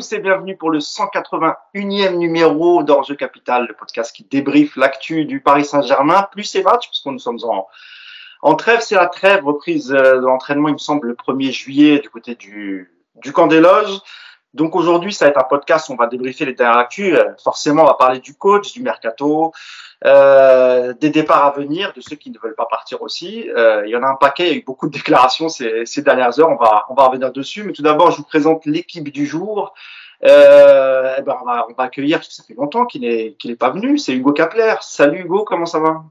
tous et bienvenue pour le 181e numéro d'Enjeu Capital, le podcast qui débriefe l'actu du Paris Saint-Germain, plus ses matchs, parce que nous sommes en, en trêve. C'est la trêve, reprise euh, de l'entraînement, il me semble, le 1er juillet du côté du, du camp des loges. Donc aujourd'hui, ça va être un podcast où on va débriefer les dernières actus. Euh, forcément, on va parler du coach, du mercato, euh, des départs à venir, de ceux qui ne veulent pas partir aussi. Euh, il y en a un paquet, il y a eu beaucoup de déclarations ces, ces dernières heures, on va, on va revenir dessus. Mais tout d'abord, je vous présente l'équipe du jour. Euh, eh ben on, va, on va accueillir, parce que ça fait longtemps qu'il n'est pas venu, c'est Hugo Kapler. Salut Hugo, comment ça va?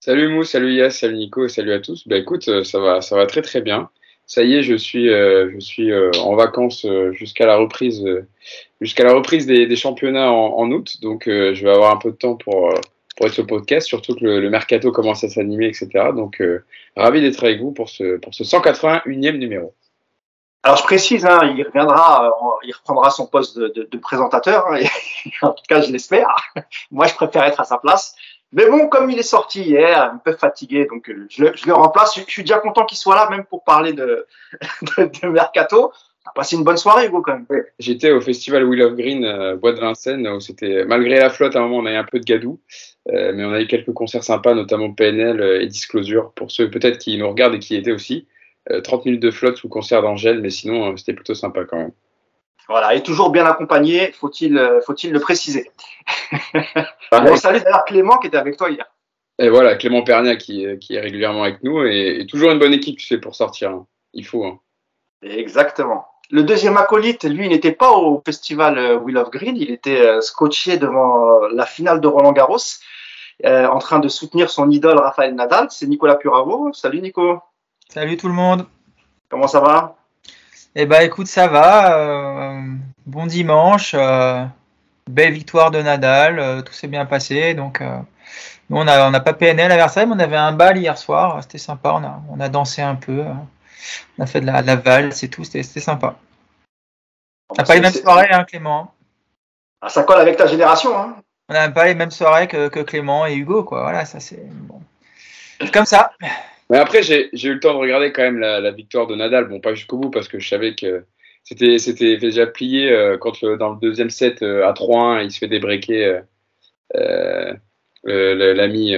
Salut Mou, salut Yass, salut Nico, salut à tous. Bah écoute, euh, ça va, ça va très très bien. Ça y est, je suis, euh, je suis euh, en vacances euh, jusqu'à la reprise, euh, jusqu'à la reprise des, des championnats en, en, août. Donc, je vais avoir un peu de temps pour, pour être sur le podcast, surtout que le, le mercato commence à s'animer, etc. Donc, ravi d'être avec vous pour ce, pour ce 181e numéro. Alors, je précise, hein, il reviendra, il reprendra son poste de, de, de présentateur. Hein, en tout cas, je l'espère. Moi, je préfère être à sa place. Mais bon, comme il est sorti hier, un peu fatigué, donc euh, je le, je le remplace. Je, suis déjà content qu'il soit là, même pour parler de, de, de Mercato. T'as passé une bonne soirée, Hugo, quand même. J'étais au festival Wheel of Green, euh, Bois de Vincennes, où c'était, malgré la flotte, à un moment, on a eu un peu de gadou. Euh, mais on a eu quelques concerts sympas, notamment PNL et Disclosure, pour ceux peut-être qui nous regardent et qui y étaient aussi. 30 minutes de flotte sous concert d'Angèle, mais sinon, c'était plutôt sympa quand même. Voilà, et toujours bien accompagné, faut-il faut-il le préciser. bon, salut d'ailleurs Clément qui était avec toi hier. Et voilà, Clément Pernia qui, qui est régulièrement avec nous et, et, toujours une bonne équipe, tu sais, pour sortir. Hein. Il faut. Hein. Exactement. Le deuxième acolyte, lui, n'était pas au festival Wheel of Green, il était scotché devant la finale de Roland Garros, euh, en train de soutenir son idole Raphaël Nadal. C'est Nicolas Puravo. Salut Nico. Salut tout le monde. Comment ça va? Eh ben écoute, ça va. Euh, bon dimanche. Euh, belle victoire de Nadal. Euh, tout s'est bien passé. Donc, euh, nous, on n'a on a pas PNL à Versailles, mais on avait un bal hier soir. C'était sympa. On a, on a dansé un peu. On a fait de la, de la valse et tout. C'était sympa. On n'a pas les mêmes soirées, hein, Clément. Ah, ça colle avec ta génération. Hein. On n'a pas les mêmes soirées que, que, Clément et Hugo. Quoi. Voilà, ça c'est bon. comme ça. Mais après, j'ai eu le temps de regarder quand même la, la victoire de Nadal. Bon, pas jusqu'au bout parce que je savais que c'était c'était déjà plié euh, quand le, dans le deuxième set euh, à 3-1, il se fait débreaker euh, l'ami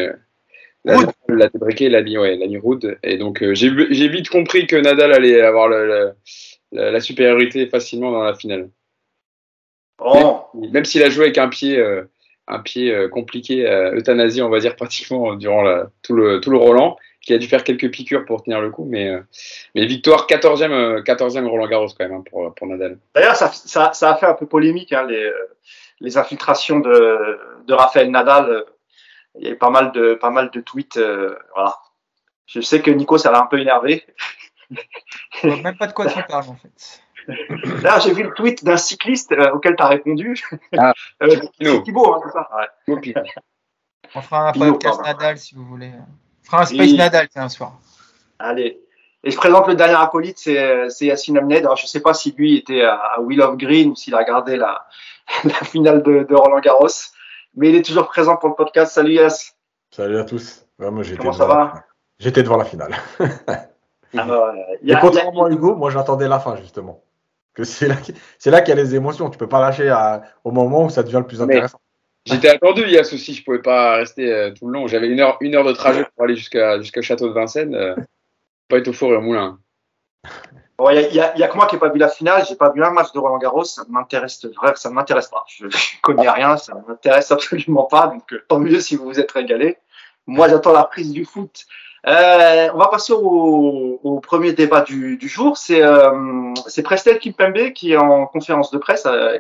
l'a débreaké l'ami ouais l'ami Rood et donc euh, j'ai vite compris que Nadal allait avoir le, le, la, la, supériorité facilement dans la finale. Oh. Même, même s'il a joué avec un pied un pied compliqué, euthanasie on va dire pratiquement durant la, tout le tout le Roland qui a dû faire quelques piqûres pour tenir le coup, mais, euh, mais victoire 14e, 14e Roland Garros quand même hein, pour, pour Nadal. D'ailleurs, ça, ça, ça, a fait un peu polémique, hein, les, les infiltrations de, de Raphaël Nadal. Il y a eu pas mal de, pas mal de tweets. Euh, voilà. Je sais que Nico, ça l'a un peu énervé. Je vois même pas de quoi tu parles en fait. Là, j'ai vu le tweet d'un cycliste euh, auquel tu as répondu. Ah, euh, c'est Thibaut, hein, c'est ça ouais. On fera un podcast Nadal si vous voulez. On fera un Space Et... Nadal un soir. Allez. Et je présente le dernier acolyte, c'est Yacine Amned. Alors, je ne sais pas si lui était à, à Wheel of Green ou s'il a regardé la, la finale de, de, Roland Garros. Mais il est toujours présent pour le podcast. Salut Yass. Salut à tous. Ouais, moi, Comment ça va J'étais devant la finale. ah, y a, Et contrairement à Hugo, moi j'attendais la fin justement. Que c'est là, c'est là qu'il y a les émotions. Tu peux pas lâcher à, au moment où ça devient le plus intéressant. J'étais attendu, Yass aussi, je pouvais pas rester euh, tout le long. J'avais une heure, une heure de trajet pour aller jusqu'à jusqu'au château de Vincennes. Euh, pas être au four et au moulin. Il y, y, a, que moi qui n'ai pas vu la finale, j'ai pas vu un match de Roland Garros, ça m'intéresse vrai, ça m'intéresse pas. Je, je connais rien, ça m'intéresse absolument pas, donc euh, tant mieux si vous vous êtes régalé. Moi, j'attends la prise du foot. Euh, on va passer au, premier débat du, jour. C'est euh, Prestel Kimpembe qui est en conférence de presse, euh,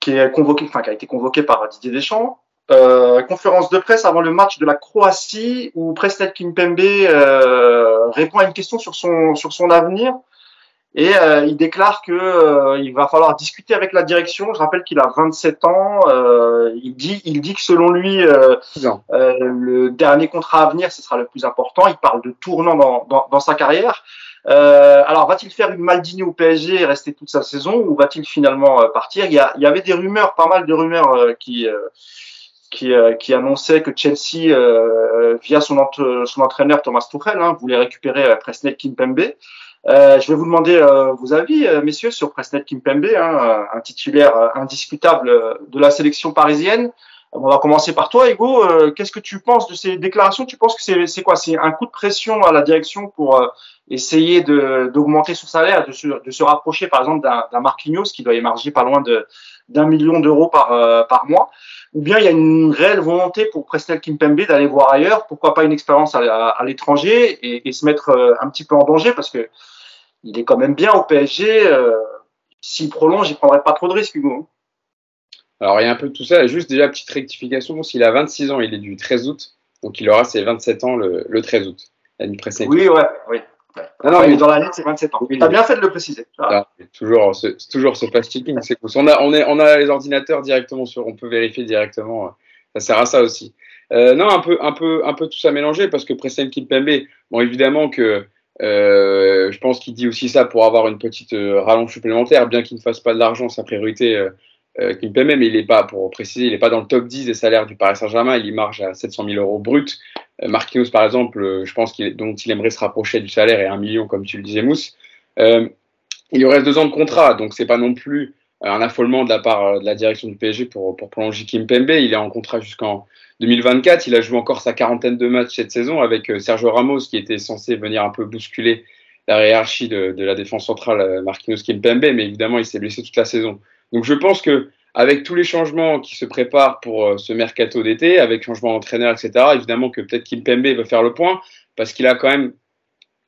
qui est convoqué, enfin qui a été convoqué par Didier Deschamps. Euh, conférence de presse avant le match de la Croatie où Prestel Kimpembe euh, répond à une question sur son sur son avenir et euh, il déclare que euh, il va falloir discuter avec la direction. Je rappelle qu'il a 27 ans. Euh, il dit il dit que selon lui le dernier contrat à venir ce sera le plus important. Il parle de tournant dans dans, dans sa carrière. Euh, alors, va-t-il faire une Maldini au PSG et rester toute sa saison ou va-t-il finalement euh, partir? Il y, a, il y, avait des rumeurs, pas mal de rumeurs euh, qui, euh, qui, qui, annonçaient que Chelsea, via son, son, entraîneur Thomas Tuchel, hein, voulait récupérer Presnel Kimpembe. Euh, je vais vous demander euh, vos avis, euh, messieurs, sur Presnel Kimpembe, hein, un titulaire indiscutable de la sélection parisienne. On va commencer par toi, Hugo. Qu'est-ce que tu penses de ces déclarations? Tu penses que c'est quoi? C'est un coup de pression à la direction pour essayer d'augmenter son salaire, de se, de se rapprocher, par exemple, d'un Marquinhos qui doit émarger pas loin d'un million d'euros par, par mois? Ou bien il y a une réelle volonté pour Presnel Kimpembe d'aller voir ailleurs, pourquoi pas une expérience à, l'étranger et, et, se mettre un petit peu en danger parce que il est quand même bien au PSG. Euh, S'il prolonge, il prendrait pas trop de risques, Hugo. Alors, il y a un peu de tout ça. Juste déjà, petite rectification. S'il a 26 ans, il est du 13 août. Donc, il aura ses 27 ans le, 13 août. L'année précédente. Oui, ouais, oui. Ah non, mais dans l'année, c'est 27 ans. Tu as bien fait de le préciser. Ah, toujours, c'est toujours ce fast-checking. On a, on, est, on a les ordinateurs directement sur, on peut vérifier directement. Ça sert à ça aussi. Euh, non, un peu, un peu, un peu tout ça mélangé parce que Presnel Kimpembe, bon, évidemment que euh, je pense qu'il dit aussi ça pour avoir une petite euh, rallonge supplémentaire, bien qu'il ne fasse pas de l'argent sa priorité. Euh, euh Kimpembe, mais il n'est pas, pour préciser, il n'est pas dans le top 10 des salaires du Paris Saint-Germain, il y marge à 700 000 euros brut. Euh, Marquinhos, par exemple, je pense qu'il, dont il aimerait se rapprocher du salaire et un million, comme tu le disais, Mousse. il y aurait deux ans de contrat, donc c'est pas non plus un affolement de la part de la direction du PSG pour, pour prolonger Kimpembe. Il est en contrat jusqu'en 2024, il a joué encore sa quarantaine de matchs cette saison avec euh, Sergio Ramos qui était censé venir un peu bousculer la hiérarchie de, la défense centrale euh, Marquinhos Kimpembe, mais évidemment il s'est blessé toute la saison. Donc je pense que avec tous les changements qui se préparent pour euh, ce mercato d'été, avec changement d'entraîneur, etc., évidemment que peut-être Kimpembe veut faire le point parce qu'il a quand même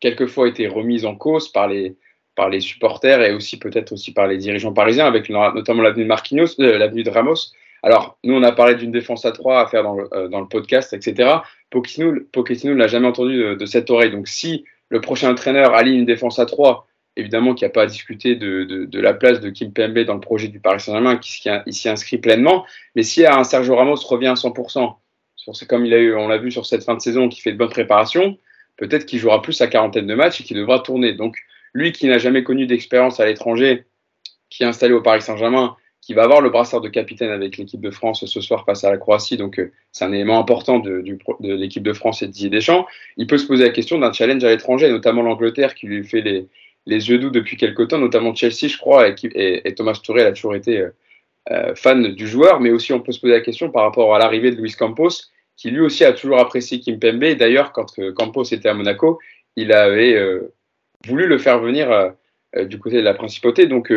quelquefois été remis en cause par les, par les supporters et aussi peut-être aussi par les dirigeants parisiens, avec notamment l'avenue de Marquinhos, l'avenue de Ramos. Alors, nous, on a parlé d'une défense à trois à faire dans le, euh, dans le podcast, etc. Pochettino ne l'a jamais entendu de, cette oreille. Donc, si le prochain entraîneur aligne une défense à trois, évidemment qu'il n'y a pas à discuter de, de, la place de Kim Pembe dans le projet du Paris Saint-Germain, qui, s'y inscrit pleinement. Mais si un Sergio Ramos revient à 100%, c'est comme il a eu, on l'a vu sur cette fin de saison, qui fait de bonnes préparations, peut-être qu'il jouera plus sa quarantaine de matchs et qu'il devra tourner. Donc, lui qui n'a jamais connu d'expérience à l'étranger, qui est installé au Paris Saint-Germain, qui va avoir le brassard de capitaine avec l'équipe de France ce soir face à la Croatie. Donc, euh, c'est un élément important de, l'équipe de France et de Didier Deschamps. Il peut se poser la question d'un challenge à l'étranger, notamment l'Angleterre qui lui fait les, yeux doux depuis quelques temps, notamment Chelsea, je crois, et, Thomas Touré a toujours été euh, euh, fan du joueur. Mais aussi, on peut se poser la question par rapport à l'arrivée de Luis Campos, qui lui aussi a toujours apprécié Kim Pembe. D'ailleurs, quand Campos était à Monaco, il avait voulu le faire venir du côté de la principauté. Donc,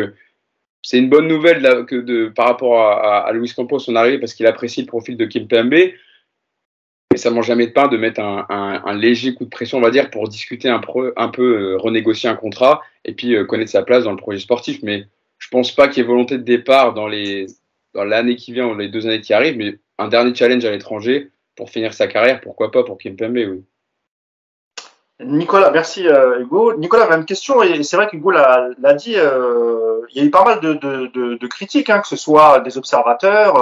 c'est une bonne nouvelle de, par rapport à, à, Luis Campos, son arrivée, parce qu'il apprécie le profil de Kim Pembe. Mais ça ne mange jamais de pain de mettre un, léger coup de pression, on va dire, pour discuter un, peu, euh, renégocier un contrat et puis euh, connaître sa place dans le projet sportif. Mais je ne pense pas qu'il y ait volonté de départ dans l'année qui vient ou les deux années qui arrivent, mais un dernier challenge à l'étranger pour finir sa carrière, pourquoi pas pour Kim Pembe, oui. Nicolas, merci euh, Hugo. Nicolas, même question, et c'est vrai qu'Hugo l'a dit, il y a eu pas mal de, critiques, hein, que ce soit des observateurs,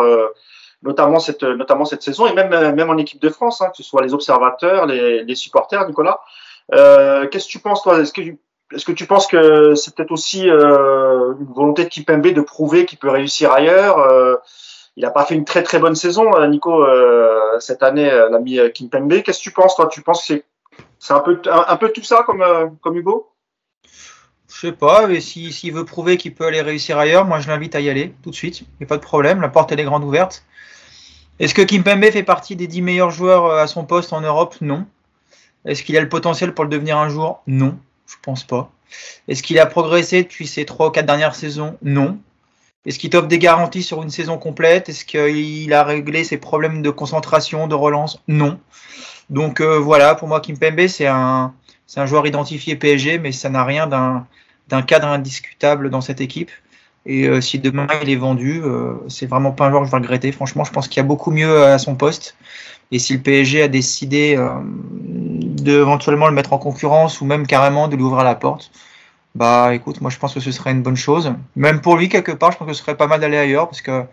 notamment, cette, notamment cette saison, et même, même en équipe de France, hein, que ce soit les observateurs, les, les supporters, Nicolas. Euh, Qu'est-ce que tu penses, toi? Est-ce que, est que tu penses que c'est peut-être aussi euh, une volonté de Kipembe de prouver qu'il peut réussir ailleurs? Il n'a pas fait une très très bonne saison, Nico, cette année, l'ami Kimpembe. Qu'est-ce que tu penses, toi? Tu penses que c'est un peu, un, peu tout ça comme, euh, comme Hugo? Je sais pas, mais s'il veut prouver qu'il peut aller réussir ailleurs, moi je l'invite à y aller tout de suite. Il n'y a pas de problème, la porte est grande ouverte. Est-ce que Kimpembe fait partie des 10 meilleurs joueurs euh, à son poste en Europe? Non. Est-ce qu'il a le potentiel pour le devenir un jour? Non, je pense pas. Est-ce qu'il a progressé depuis ces 3 ou 4 dernières saisons? Non. Est-ce qu'il t'offre des garanties sur une saison complète? Est-ce qu'il a réglé ses problèmes de concentration, de relance? Non. Donc euh, voilà, pour moi, Kimpembe, c'est un, c'est un joueur identifié PSG, mais ça n'a rien d'un, d'un cadre indiscutable dans cette équipe. Et euh, si demain il est vendu, euh, c'est vraiment pas un joueur que je vais regretter. Franchement, je pense qu'il y a beaucoup mieux à son poste. Et si le PSG a décidé euh, d'éventuellement le mettre en concurrence ou même carrément de lui ouvrir la porte, bah écoute, moi je pense que ce serait une bonne chose. Même pour lui, quelque part, je pense que ce serait pas mal d'aller ailleurs parce que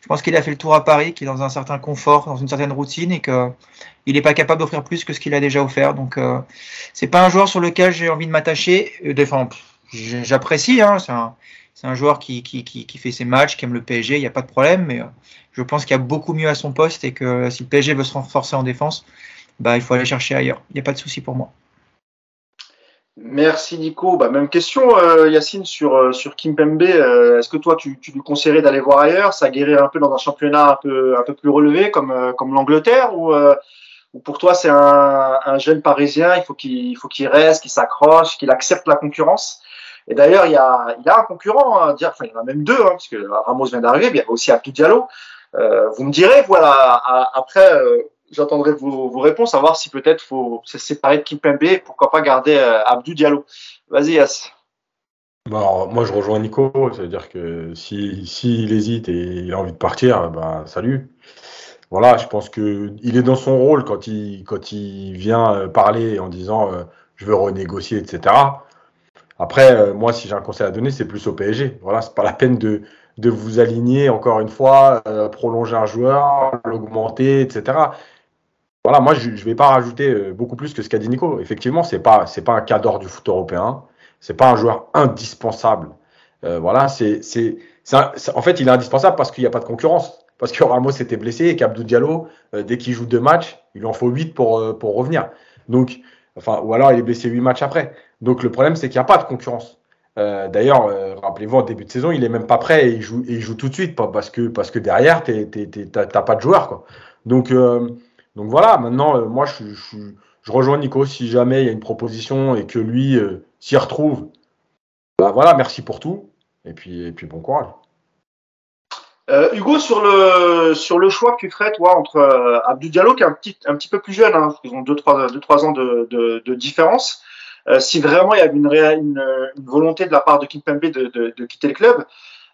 je pense qu'il a fait le tour à Paris, qu'il est dans un certain confort, dans une certaine routine et que il n'est pas capable d'offrir plus que ce qu'il a déjà offert. Donc euh, c'est pas un joueur sur lequel j'ai envie de m'attacher. Euh, enfin, j'apprécie, hein, c'est un, un, joueur qui, qui, qui, qui, fait ses matchs, qui aime le PSG, il n'y a pas de problème, mais euh, je pense qu'il y a beaucoup mieux à son poste et que si le PSG veut se renforcer en défense, bah, il faut aller chercher ailleurs. Il n'y a pas de souci pour moi. Merci Nico. Bah, même question, euh, Yacine, sur, euh, sur Kimpembe. Euh, Est-ce que toi, tu, tu lui conseillerais d'aller voir ailleurs, ça guérir un peu dans un championnat un peu, plus relevé comme, l'Angleterre ou, ou pour toi, c'est un, un jeune Parisien, il faut qu'il reste, qu'il s'accroche, qu'il accepte la concurrence? Et d'ailleurs, il y a, un concurrent, hein, enfin, il y en a même deux, hein, parce que Ramos vient d'arriver, il y a aussi Abdou Diallo. Euh, vous me direz, voilà, après, j'attendrai vos, réponses, à voir si peut-être faut se séparer de Kimpembe pourquoi pas garder euh, Abdou Diallo. Vas-y, Yass. Bon, moi, je rejoins Nico, c'est-à-dire que s'il si, si hésite et il a envie de partir, ben, salut. Voilà, je pense que il est dans son rôle quand il, quand il vient euh, parler en disant euh, je veux renégocier, etc. Après, euh, moi, si j'ai un conseil à donner, c'est plus au PSG. Voilà, c'est pas la peine de, de vous aligner encore une fois, euh, prolonger un joueur, l'augmenter, etc voilà, moi, je ne vais pas rajouter euh, beaucoup plus que ce qu'a dit Nico. Effectivement, ce n'est pas, pas un cadre du foot européen. Ce n'est pas un joueur indispensable. Euh, voilà, c'est, c'est, en fait, il est indispensable parce qu'il n'y a pas de concurrence. Parce que Ramos était blessé et qu'Abdou Diallo, euh, dès qu'il joue deux matchs, il en faut huit pour, euh, pour revenir. Donc, enfin, ou alors il est blessé huit matchs après. Donc, le problème, c'est qu'il n'y a pas de concurrence. Euh, d'ailleurs, rappelez-vous, en début de saison, il n'est même pas prêt et il joue, tout de suite parce que, derrière, tu n'as pas de joueur. Quoi. Donc, donc voilà, maintenant, euh, moi, je, rejoins Nico. Si jamais il y a une proposition et que lui euh, s'y retrouve, bah voilà, merci pour tout. Et puis, bon courage. Euh, Hugo, sur le, choix que tu ferais, toi, entre euh, Abdou Diallo, qui est un petit, peu plus jeune, hein, ils ont 2-3 ans de différence, euh, si vraiment il y avait une, une, une, volonté de la part de Kimpembe de, de, de quitter le club,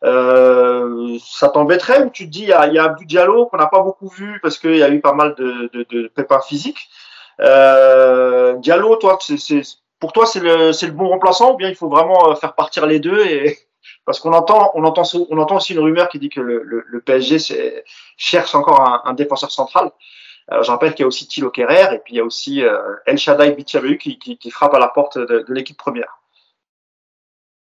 euh, ça t'embêterait ou tu te dis il y a, il y a Diallo qu'on n'a pas beaucoup vu parce qu'il y a eu pas mal de, de, de pépins physiques. Euh, Diallo, toi, c'est, pour toi c'est le, le bon remplaçant ou bien il faut vraiment euh, faire partir les deux et parce qu'on entend, on entend, on entend aussi une rumeur qui dit que le, le, le PSG cherche encore un, un, défenseur central. Alors, je rappelle qu'il y a aussi Thilo Kerrer et puis il y a aussi euh, El Shaddai qui, frappe à la porte de, l'équipe première.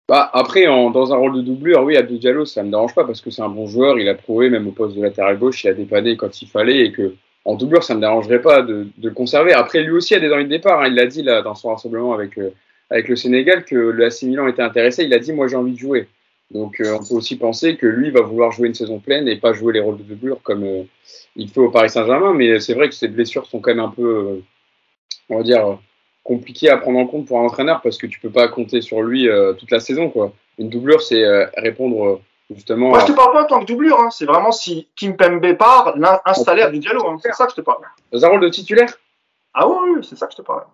Bah, après, dans un rôle de doublure, oui, Abdou Diallo, ça me dérange pas parce que c'est un bon joueur. Il a prouvé, même au poste de latéral gauche, il a dépanné quand il fallait et que en doublure, ça me dérangerait pas de, conserver. Après, lui aussi a des envies de départ. Hein. Il l'a dit dans son rassemblement avec, euh, avec le Sénégal que le AC Milan était intéressé. Il a dit, moi, j'ai envie de jouer. Donc, euh, on peut aussi penser que lui va vouloir jouer une saison pleine et pas jouer les rôles de doublure comme euh, il fait au Paris Saint-Germain. Mais c'est vrai que ses blessures sont quand même un peu, on va dire, compliqué à prendre en compte pour un entraîneur parce que tu peux pas compter sur lui euh, toute la saison. Quoi. Une doublure, c'est euh, répondre euh, justement. Moi, à... je te parle pas en tant que doublure. Hein. C'est vraiment si Kim Pembe part, installer à du dialogue. Hein. C'est ça que je te parle. Dans un rôle de titulaire? Ah oui, oui c'est ça que je te parle.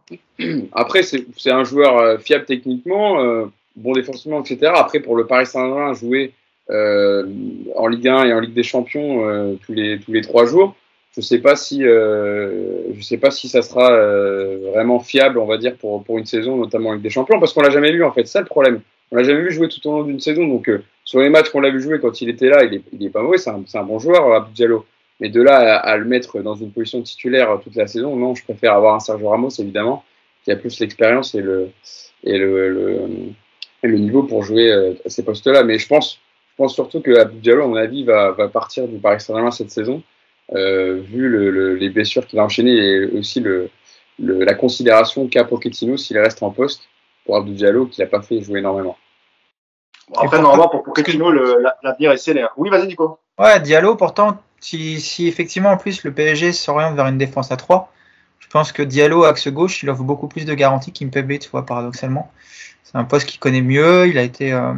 Après, c'est un joueur fiable techniquement, bon défensivement, etc. Après, pour le Paris Saint-Germain, jouer en Ligue 1 et en Ligue des Champions tous, les, tous les trois jours je sais pas si euh, je sais pas si ça sera euh, vraiment fiable, on va dire pour pour une saison, notamment avec des champions, parce qu'on l'a jamais vu en fait. C'est ça le problème. On l'a jamais vu jouer tout au long d'une saison. Donc euh, sur les matchs qu'on l'a vu jouer quand il était là, il est, il est pas mauvais. C'est un, un, bon joueur, Abdou Diallo. Mais de là à, à, le mettre dans une position titulaire toute la saison, non. Je préfère avoir un Sergio Ramos évidemment, qui a plus l'expérience et le et le, le, le niveau pour jouer à ces postes-là. Mais je pense je pense surtout que Abdou Diallo, à mon avis, va, va partir du Paris Saint-Germain cette saison euh, vu le, le, les blessures qu'il a enchaînées et aussi le, la considération qu'a Pochettino s'il reste en poste pour Abdou Diallo qui n'a pas fait jouer énormément. Bon, après, normalement, pour Pochettino, l'avenir est scellé. Hein. Oui, vas-y, Nico. Ouais, Diallo, pourtant, si, si, effectivement, en plus, le PSG s'oriente vers une défense à 3, je pense que Diallo, axe gauche, il offre beaucoup plus de garanties qu'Impebe, tu paradoxalement. C'est un poste qu'il connaît mieux, il a été, euh,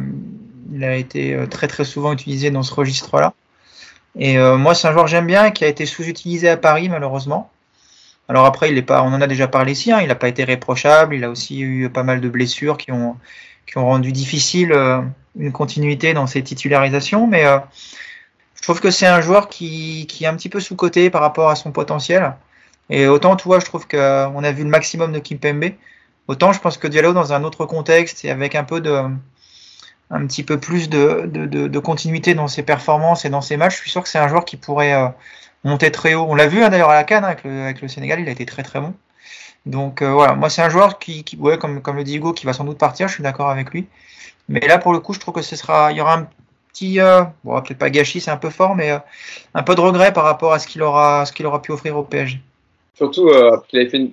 il a été euh, très, très souvent utilisé dans ce registre-là. Et euh, moi, c'est un joueur que j'aime bien, qui a été sous-utilisé à Paris, malheureusement. Alors après, il est pas, on en a déjà parlé ici, hein, il n'a pas été réprochable, il a aussi eu pas mal de blessures qui ont, qui ont rendu difficile euh, une continuité dans ses titularisations, mais euh, je trouve que c'est un joueur qui, qui est un petit peu sous-coté par rapport à son potentiel. Et autant, tu vois, je trouve qu'on a vu le maximum de Kimpembe, autant je pense que Diallo, dans un autre contexte et avec un peu de, un petit peu plus de, de, de, de, continuité dans ses performances et dans ses matchs, je suis sûr que c'est un joueur qui pourrait euh, monter très haut. On l'a vu hein, d'ailleurs à la Cannes avec, le, avec le, Sénégal, il a été très très bon. Donc euh, voilà, moi c'est un joueur qui, qui ouais, comme, comme le dit Hugo, qui va sans doute partir, je suis d'accord avec lui. Mais là pour le coup, je trouve que ce sera, il y aura un petit, euh, bon peut-être pas gâchis, c'est un peu fort, mais euh, un peu de regret par rapport à ce qu'il aura, ce qu'il aura pu offrir au PSG. Surtout euh, qu'il avait fait, une,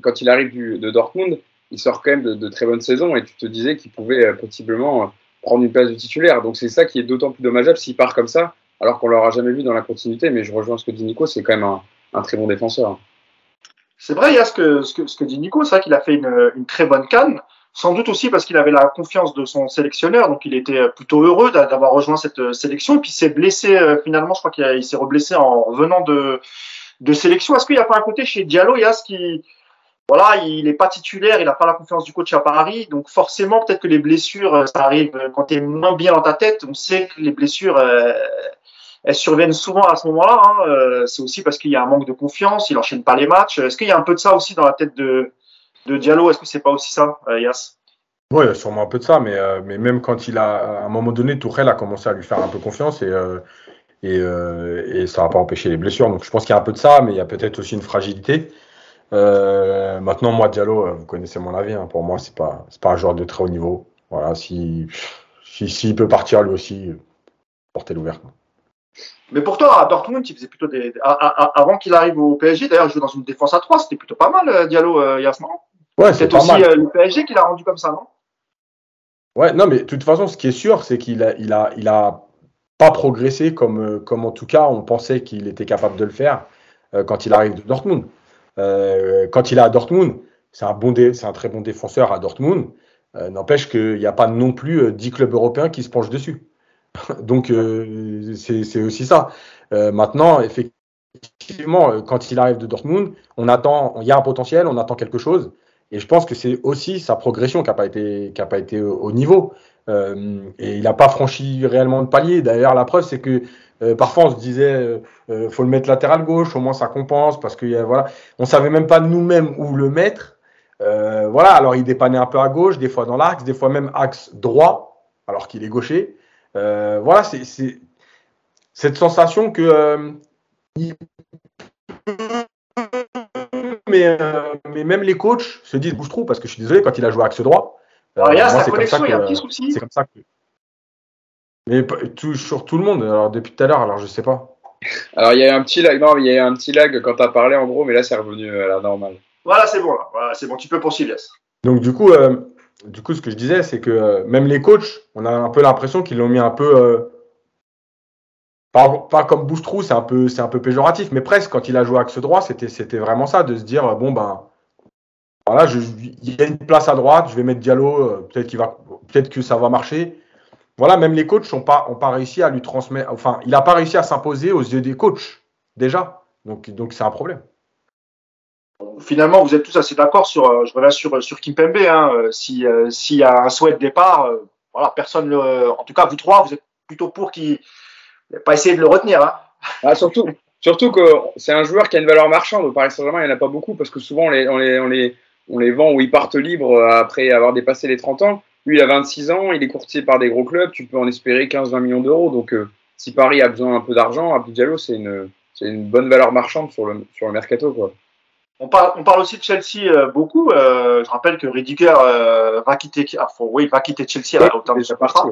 quand il arrive de Dortmund, il sort quand même de, très bonnes saisons et tu te disais qu'il pouvait possiblement prendre une place de titulaire. Donc c'est ça qui est d'autant plus dommageable s'il part comme ça, alors qu'on l'aura jamais vu dans la continuité. Mais je rejoins ce que dit Nico, c'est quand même un, très bon défenseur. C'est vrai, il y a ce que dit Nico, c'est vrai qu'il a fait une, une, très bonne canne, sans doute aussi parce qu'il avait la confiance de son sélectionneur, donc il était plutôt heureux d'avoir rejoint cette sélection, et puis il s'est blessé finalement, je crois qu'il s'est reblessé en revenant de, de sélection. Est-ce qu'il n'y a pas un côté chez Diallo, il qui voilà, il n'est pas titulaire, il n'a pas la confiance du coach à Paris, donc forcément peut-être que les blessures, ça arrive quand tu es moins bien dans ta tête. On sait que les blessures, euh, elles surviennent souvent à ce moment-là. Hein. Euh, c'est aussi parce qu'il y a un manque de confiance, il enchaîne pas les matchs. Est-ce qu'il y a un peu de ça aussi dans la tête de, Diallo Est-ce que c'est pas aussi ça, euh, Yas? Oui, il y a sûrement un peu de ça, mais, euh, même quand il a, à un moment donné, Tourelle a commencé à lui faire un peu confiance et, euh, et, et ça n'a pas empêché les blessures. Donc je pense qu'il y a un peu de ça, mais il y a peut-être aussi une fragilité. Euh, maintenant, moi, Diallo, vous connaissez mon avis. Hein, pour moi, c'est pas, c'est pas un joueur de très haut niveau. Voilà, si, s'il si, peut partir lui aussi, portez l'ouverte. Mais pourtant, à Dortmund, il faisait plutôt des. avant qu'il arrive au PSG, d'ailleurs, il jouait dans une défense à 3, c'était plutôt pas mal, Diallo, euh, Yasmin. Ouais, c'est aussi mal. Euh, le PSG qui l'a rendu comme ça, non? Ouais, non, mais de toute façon, ce qui est sûr, c'est qu'il a, il a, il a pas progressé comme, comme en tout cas on pensait qu'il était capable de le faire euh, quand il arrive de Dortmund. Euh, quand il est à Dortmund, c'est un, bon c'est un très bon défenseur à Dortmund. Euh, N'empêche qu'il n'y a pas non plus 10 clubs européens qui se penchent dessus. Donc euh, c'est aussi ça. Euh, maintenant, effectivement, quand il arrive de Dortmund, on attend, il y a un potentiel, on attend quelque chose. Et je pense que c'est aussi sa progression qui n'a pas pas été au niveau. Euh, et il n'a pas franchi réellement de palier. D'ailleurs, la preuve, c'est que euh, parfois on se disait, euh, faut le mettre latéral gauche, au moins ça compense, parce que euh, voilà, on savait même pas nous-mêmes où le mettre. Euh, voilà, alors il dépannait un peu à gauche, des fois dans l'axe, des fois même axe droit, alors qu'il est gaucher. voilà, c'est cette sensation que mais, mais même les coachs se disent bouge trop parce que je suis désolé quand il a joué axe droit. Alors, il y a sa connexion, il y a un petit souci. C'est comme ça que. Mais tout, sur tout le monde, alors depuis tout à l'heure, alors je sais pas. Alors il y a un petit lag, non, il y a un petit lag quand tu as parlé en gros, mais là c'est revenu à la normale. Voilà, c'est bon, là. Voilà, c'est bon, tu peux poursuivre, yes. Donc du coup, euh, du coup, ce que je disais, c'est que euh, même les coachs, on a un peu l'impression qu'ils l'ont mis un peu, euh, pas, pas, comme bouche-trou, c'est un peu, c'est un peu péjoratif, mais presque quand il a joué axe droit, c'était, c'était vraiment ça, de se dire bon ben, voilà, il y a une place à droite, je vais mettre Diallo, peut-être qu'il va, peut-être que ça va marcher voilà, même les coachs n'ont pas, ont pas réussi à lui transmettre. Enfin, il n'a pas réussi à s'imposer aux yeux des coachs, déjà. Donc, donc c'est un problème. Finalement, vous êtes tous assez d'accord sur. Je reviens sur, sur Kimpembe. Hein, S'il si y a un souhait de départ, voilà, personne. Le, en tout cas, vous trois, vous êtes plutôt pour qu'il pas essayer de le retenir. Hein. Ah, surtout, surtout que c'est un joueur qui a une valeur marchande. Au Paris Saint-Germain, il n'y en a pas beaucoup parce que souvent, on les, on les, on les, on les vend ou ils partent libres après avoir dépassé les 30 ans. Lui, il a 26 ans, il est courtier par des gros clubs, tu peux en espérer 15-20 millions d'euros. Donc, euh, si Paris a besoin un peu d'argent, Abdou Diallo, c'est une, c'est une bonne valeur marchande sur le, sur le mercato. Quoi. On, parle, on parle aussi de Chelsea euh, beaucoup. Euh, je rappelle que Ridiger va, quitter, ah, faut, oui, va quitter Chelsea à la hauteur de son contrat.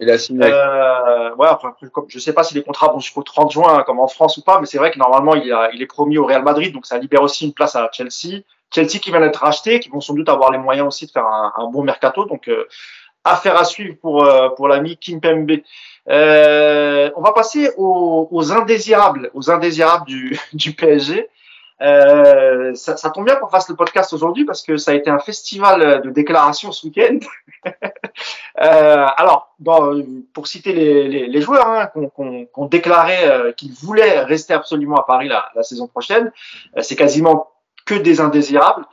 Il a signé. Ouais, après, je sais pas si les contrats vont jusqu'au 30 juin, comme en France ou pas, mais c'est vrai que normalement, il, a, il est promis au Real Madrid, donc ça libère aussi une place à Chelsea. Chelsea qui vient d'être racheté, qui vont sans doute avoir les moyens aussi de faire un, bon mercato. Donc, euh, affaire à suivre pour, euh, pour l'ami Kimpembe. Euh, on va passer aux, indésirables, aux indésirables du, PSG. Ça, tombe bien qu'on fasse le podcast aujourd'hui parce que ça a été un festival de déclarations ce week-end. alors, pour citer les, joueurs hein, qu'on qu déclaré qu'ils voulaient rester absolument à Paris la saison prochaine, c'est quasiment que des indésirables.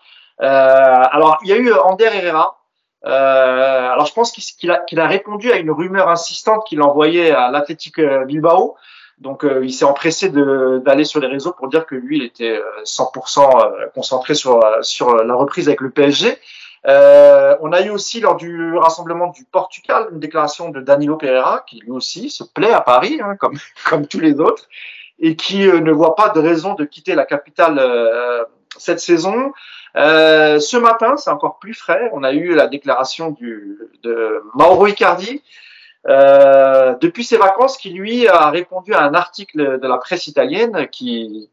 Euh, alors, il y a eu Ander Herrera. Euh, alors, je pense qu'il a, qu a, répondu à une rumeur insistante qu'il envoyait à l'Athletic Bilbao. Donc, euh, il s'est empressé d'aller sur les réseaux pour dire que lui, il était 100% concentré sur, sur la reprise avec le PSG. Euh, on a eu aussi lors du rassemblement du Portugal une déclaration de Danilo Pereira qui lui aussi se plaît à Paris, hein, comme, comme tous les autres, et qui euh, ne voit pas de raison de quitter la capitale euh, cette saison. Euh, ce matin, c'est encore plus frais. On a eu la déclaration du, de Mauro Icardi euh, depuis ses vacances, qui lui a répondu à un article de la presse italienne qui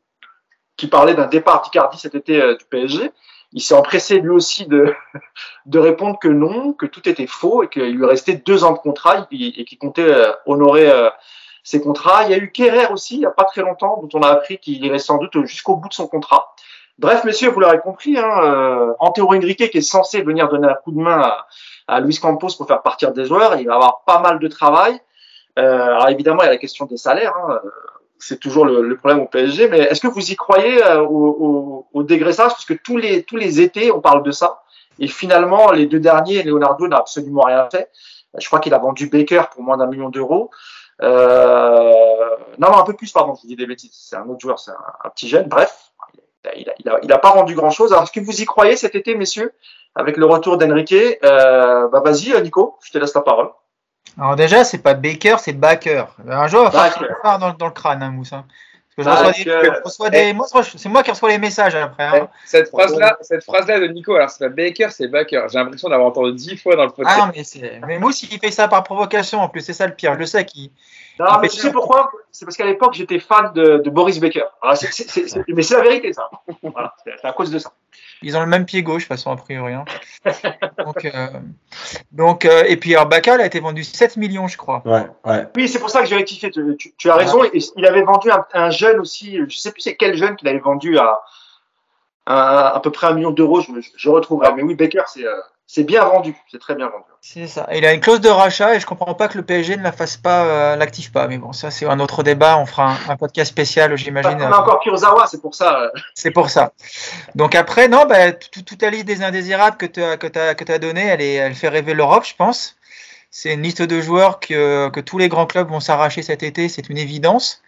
qui parlait d'un départ d'Icardi cet été euh, du PSG. il s'est empressé lui aussi de, de répondre que non, que tout était faux et qu'il lui restait deux ans de contrat et, qu'il comptait euh, honorer euh, ses contrats. Il y a eu Kerrer aussi, il n'y a pas très longtemps, dont on a appris qu'il irait sans doute jusqu'au bout de son contrat. Bref, messieurs, vous l'aurez compris, hein, euh, Antero Henrique, qui est censé venir donner un coup de main à, à Luis Campos pour faire partir des joueurs, il va avoir pas mal de travail. Euh, alors évidemment, il y a la question des salaires. Hein, c'est toujours le, problème au PSG. Mais est-ce que vous y croyez euh, au, au, dégraissage? Parce que tous les, tous les étés, on parle de ça. Et finalement, les deux derniers, Leonardo n'a absolument rien fait. Je crois qu'il a vendu Baker pour moins d'un million d'euros. Euh, non, non, un peu plus, pardon, je dis des bêtises. C'est un autre joueur, c'est un, petit jeune. Bref, il n'a il a, il a, pas vendu grand-chose. Alors, est-ce que vous y croyez cet été, messieurs, avec le retour d'Enrique? Euh, bah, Vas-y, Nico, je te laisse la parole. Alors déjà, c'est pas Baker, c'est Baker. Un jour, va faire dans, dans, le crâne, hein, Moussa. Hein. Parce que je reçois des, moi, c'est moi qui reçois les messages après. Hein. Cette phrase-là, cette phrase-là de Nico, alors c'est pas Baker, c'est Baker. J'ai l'impression d'avoir entendu dix fois dans le podcast. Ah mais c'est, mais Moussa, il fait ça par provocation. En plus, c'est ça le pire. Je le sais qu'il. Non, mais tu sais pourquoi? C'est parce qu'à l'époque, j'étais fan de, de Boris Baker. Alors, c'est, mais c'est la vérité, ça. Voilà, c'est à cause de ça. Ils ont le même pied gauche, de toute façon, a priori. Hein. donc, euh, donc euh, et puis, alors, Bacal a été vendu 7 millions, je crois. Ouais, ouais. Oui, c'est pour ça que j'ai rectifié. Tu, tu, as raison. il avait vendu un, un, jeune aussi, je sais plus c'est quel jeune qu'il avait vendu à, à, à peu près un million d'euros. Je, je, retrouverai. Mais oui, Baker, c'est. Euh, c'est bien vendu, c'est très bien vendu. C'est ça. Il a une clause de rachat et je comprends pas que le PSG ne la fasse pas, euh, l'active pas. Mais bon, ça c'est un autre débat. On fera un, podcast spécial, j'imagine. On a encore Kurzawa, c'est pour ça. C'est pour ça. Donc après, non, bah, toute la liste des indésirables que tu as, que as, que as donné, elle, est, elle fait rêver l'Europe, je pense. C'est une liste de joueurs que, que tous les grands clubs vont s'arracher cet été, c'est une évidence.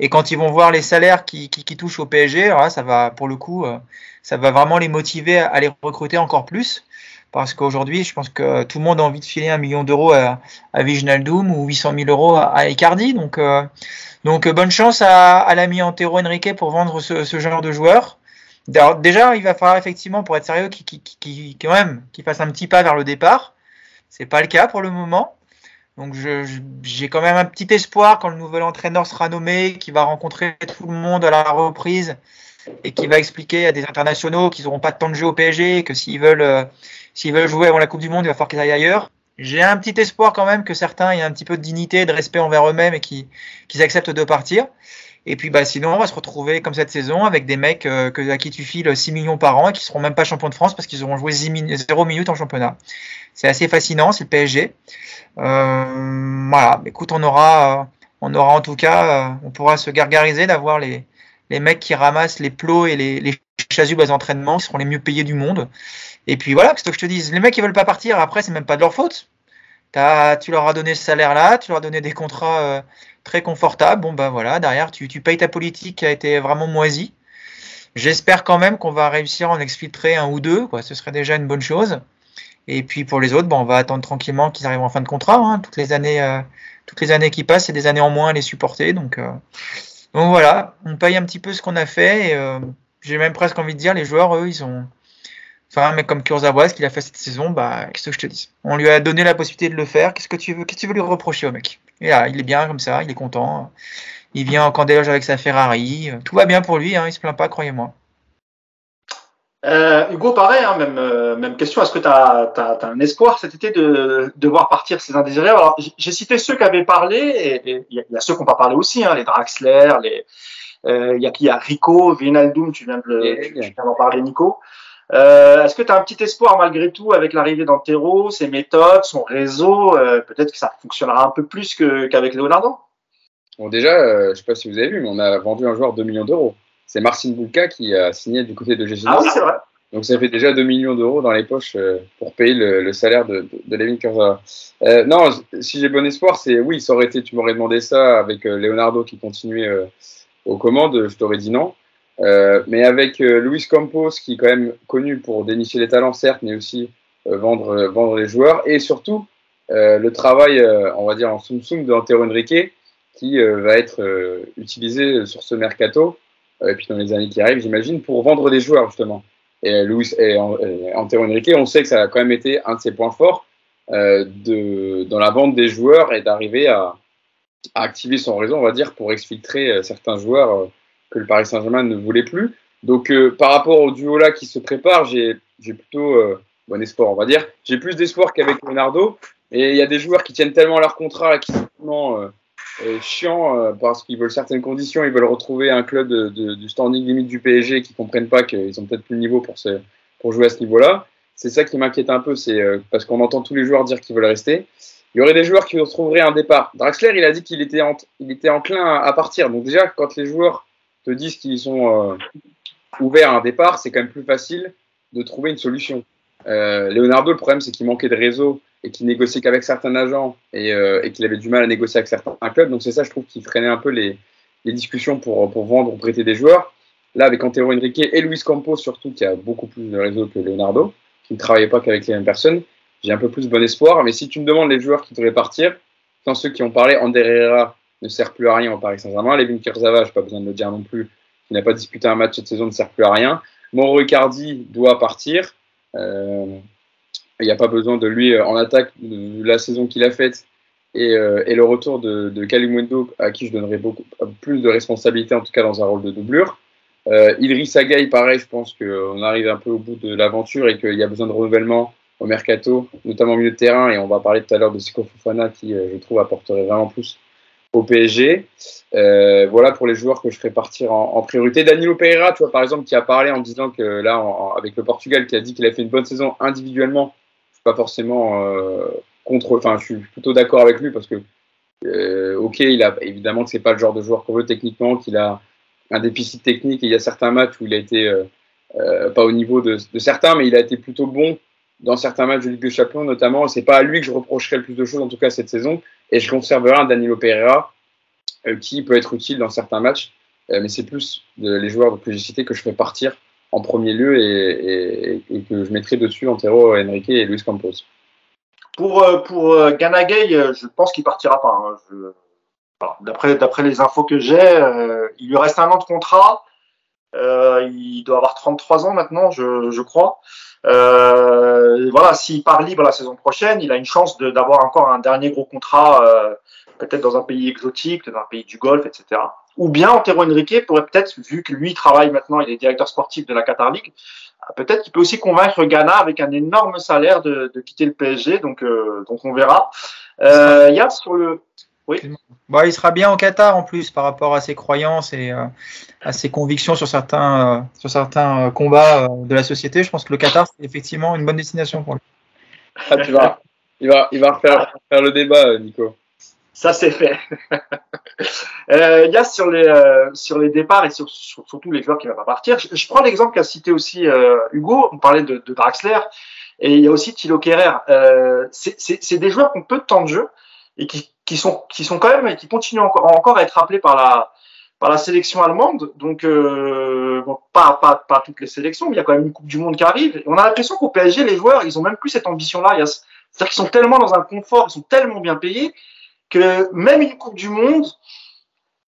Et quand ils vont voir les salaires qui, qui, qui touchent au PSG, alors là, ça va, pour le coup, euh, ça va vraiment les motiver à les recruter encore plus parce qu'aujourd'hui, je pense que tout le monde a envie de filer un million d'euros à, à ou 800 000 euros à, à Icardi. Donc, euh, donc bonne chance à, l'ami Antero Henrique pour vendre ce, genre de joueur. Déjà, il va falloir effectivement, pour être sérieux, qu'il qui, qui, quand même qu'il fasse un petit pas vers le départ. C'est pas le cas pour le moment. Donc j'ai quand même un petit espoir quand le nouvel entraîneur sera nommé, qui va rencontrer tout le monde à la reprise et qui va expliquer à des internationaux qu'ils n'auront pas de temps de jeu au PSG, que s'ils veulent, euh, s'ils veulent jouer avant la Coupe du Monde, il va falloir qu'ils aillent ailleurs. J'ai un petit espoir quand même que certains aient un petit peu de dignité, de respect envers eux-mêmes et qu'ils acceptent de partir. Et puis bah sinon on va se retrouver comme cette saison avec des mecs euh, à qui tu files 6 millions par an et qui seront même pas champions de France parce qu'ils auront joué 0 minutes en championnat. C'est assez fascinant, c'est le PSG. Euh, voilà, écoute, on aura, on aura en tout cas, euh, on pourra se gargariser d'avoir les, les mecs qui ramassent les plots et les, les chasubes à entraînement, qui seront les mieux payés du monde. Et puis voilà, c'est ce que je te dis. Les mecs, ils veulent pas partir. Après, c'est même pas de leur faute. Tu leur as donné ce salaire-là, tu leur as donné des contrats euh, très confortables. Bon, ben voilà, derrière, tu, tu payes ta politique qui a été vraiment moisie. J'espère quand même qu'on va réussir à en exfiltrer un ou deux. Ce serait déjà une bonne chose. Et puis pour les autres, bon, on va attendre tranquillement qu'ils arrivent en fin de contrat. Hein. Toutes les années, euh, toutes les années qui passent, c'est des années en moins à les supporter. Donc, euh, donc voilà, on paye un petit peu ce qu'on a fait. Et, euh, j'ai même presque envie de dire, les joueurs, eux, ils ont. Enfin, un mec comme Kurzawa, ce qu'il a fait cette saison, bah, qu'est-ce que je te dis? On lui a donné la possibilité de le faire. Qu'est-ce que tu veux Qu'est-ce que tu veux lui reprocher au mec? Et là, il est bien comme ça, il est content. Il vient en candéloge avec sa Ferrari. Tout va bien pour lui, hein, il se plaint pas, croyez-moi. Euh, Hugo, pareil, hein, même, euh, même question. Est-ce que tu as, as, un espoir cet été de, de voir partir ces indésirables? Alors, j'ai cité ceux qui avaient parlé, et il y, a ceux qui n'ont pas parlé aussi, hein, les Draxler, les, euh, il y a qui? A Rico, Vinaldoom, tu viens d'en parler, Nico. Euh, Est-ce que tu as un petit espoir malgré tout avec l'arrivée d'Antero, ses méthodes, son réseau? Euh, Peut-être que ça fonctionnera un peu plus qu'avec Leonardo. Bon, déjà, euh, je ne sais pas si vous avez vu, mais on a vendu un joueur 2 millions d'euros c'est Marcin Bulka qui a signé du côté de GG. Ah oui, c'est vrai. Donc ça fait déjà 2 millions d'euros dans les poches euh, pour payer le, salaire de, de, Levin Euh, non, si j'ai bon espoir, c'est oui, ça aurait été, tu m'aurais demandé ça avec euh, Leonardo qui continuait euh, aux commandes, je t'aurais dit non. mais avec Luis Campos qui est quand même connu pour dénicher les talents, certes, mais aussi vendre, vendre les joueurs et surtout le travail, on va dire en soum-soum de Antero Henrique qui va être utilisé sur ce mercato et puis dans les années qui arrivent, j'imagine, pour vendre des joueurs, justement. Et Louis et Antero Henrique, on sait que ça a quand même été un de ses points forts euh, de, dans la vente des joueurs et d'arriver à, à, activer son réseau, on va dire, pour exfiltrer euh, certains joueurs que le Paris Saint-Germain ne voulait plus. Donc, euh, par rapport au duo là qui se prépare, j'ai plutôt euh, bon espoir, on va dire. J'ai plus d'espoir qu'avec Leonardo. Et il y a des joueurs qui tiennent tellement leur contrat qui sont tellement euh, chiants parce qu'ils veulent certaines conditions, ils veulent retrouver un club de, de, du standing limite du PSG qui comprennent pas qu'ils ont peut-être plus le niveau pour, se, pour jouer à ce niveau-là. C'est ça qui m'inquiète un peu, c'est parce qu'on entend tous les joueurs dire qu'ils veulent rester. Il y aurait des joueurs qui retrouveraient un départ. Draxler, il a dit qu'il était, il était enclin à, partir. Donc déjà, quand les joueurs te disent qu'ils sont ouvert à un départ, c'est quand même plus facile de trouver une solution. Euh, Leonardo, le problème, c'est qu'il manquait de réseau et qu'il négociait qu'avec certains agents et, euh, et qu'il avait du mal à négocier avec certains clubs. Donc c'est ça, je trouve, qui freinait un peu les, les discussions pour, pour, vendre ou prêter des joueurs. Là, avec Antero Henrique et Luis Campos, surtout, qui a beaucoup plus de réseau que Leonardo, qui ne travaillait pas qu'avec les mêmes personnes, j'ai un peu plus bon espoir. Mais si tu me demandes les joueurs qui devraient partir, sans ceux qui ont parlé, Ander Herrera ne sert plus à rien au Paris Saint-Germain. Levin Kurzava, je n'ai pas besoin de le dire non plus, il n'a pas disputé un match cette saison, ne sert plus à rien. Mauro Icardi doit partir. Euh, il n'y a pas besoin de lui euh, en attaque la saison qu'il a faite et, euh, le retour de, de à qui je donnerai beaucoup plus de responsabilités, en tout cas dans un rôle de doublure. Euh, Idriss Agaï, pareil, je pense qu'on arrive un peu au bout de l'aventure et qu'il y a besoin de renouvellement au mercato, notamment au milieu de terrain. Et on va parler tout à l'heure de Siko Fofana qui, je trouve, apporterait vraiment plus au PSG. Euh, voilà pour les joueurs que je ferai partir en, priorité. Danilo Pereira, tu vois, par exemple, qui a parlé en disant que là, avec le Portugal, qui a dit qu'il a fait une bonne saison individuellement, pas forcément euh, contre, enfin, je suis plutôt d'accord avec lui parce que, euh, ok, il a évidemment que c'est pas le genre de joueur qu'on veut techniquement, qu'il a un déficit technique et il y a certains matchs où il a été euh, pas au niveau de, certains, mais il a été plutôt bon dans certains matchs de Ligue des Champions notamment. C'est pas à lui que je reprocherai le plus de choses en tout cas cette saison. Et je conserverai un Danilo Pereira qui peut être utile dans certains matchs. Mais c'est plus les joueurs que j'ai cités que je fais partir en premier lieu et, que je mettrai dessus Antero, Enrique et Luis Campos. Pour, euh, pour Ganagay, je pense qu'il partira pas. Hein. D'après, les infos que j'ai, euh, il lui reste un an de contrat. Euh, il doit avoir 33 ans maintenant, je, crois. Euh, voilà, s'il part libre la saison prochaine, il a une chance d'avoir encore un dernier gros contrat, euh, peut-être dans un pays exotique, dans un pays du Golfe, etc. Ou bien Antero Henrique pourrait peut-être, vu que lui travaille maintenant, il est directeur sportif de la Qatar League, peut-être qu'il peut aussi convaincre Ghana avec un énorme salaire de, de quitter le PSG, donc, euh, donc on verra. Euh, il y a sur le, oui. Bon, il sera bien au Qatar en plus par rapport à ses croyances et euh, à ses convictions sur certains, euh, sur certains euh, combats de la société. Je pense que le Qatar, c'est effectivement une bonne destination pour lui. Ah, tu vas, il va, il va refaire, faire le débat, Nico. Ça, c'est fait. Il y a sur les, sur les départs et sur, sur, surtout les joueurs qui ne vont pas partir. Je, prends l'exemple qu'a cité aussi Hugo. On parlait de, de, Draxler. Et il y a aussi Thilo Kerrer. c'est des joueurs qui ont peu de temps de jeu et qui, qui sont qui sont quand même et qui continuent encore, encore à être appelés par la par la sélection allemande. Donc euh, pas, pas pas toutes les sélections, mais il y a quand même une Coupe du Monde qui arrive. On a l'impression qu'au PSG, les joueurs, ils ont même plus cette ambition-là. C'est-à-dire qu'ils sont tellement dans un confort, ils sont tellement bien payés que même une Coupe du Monde,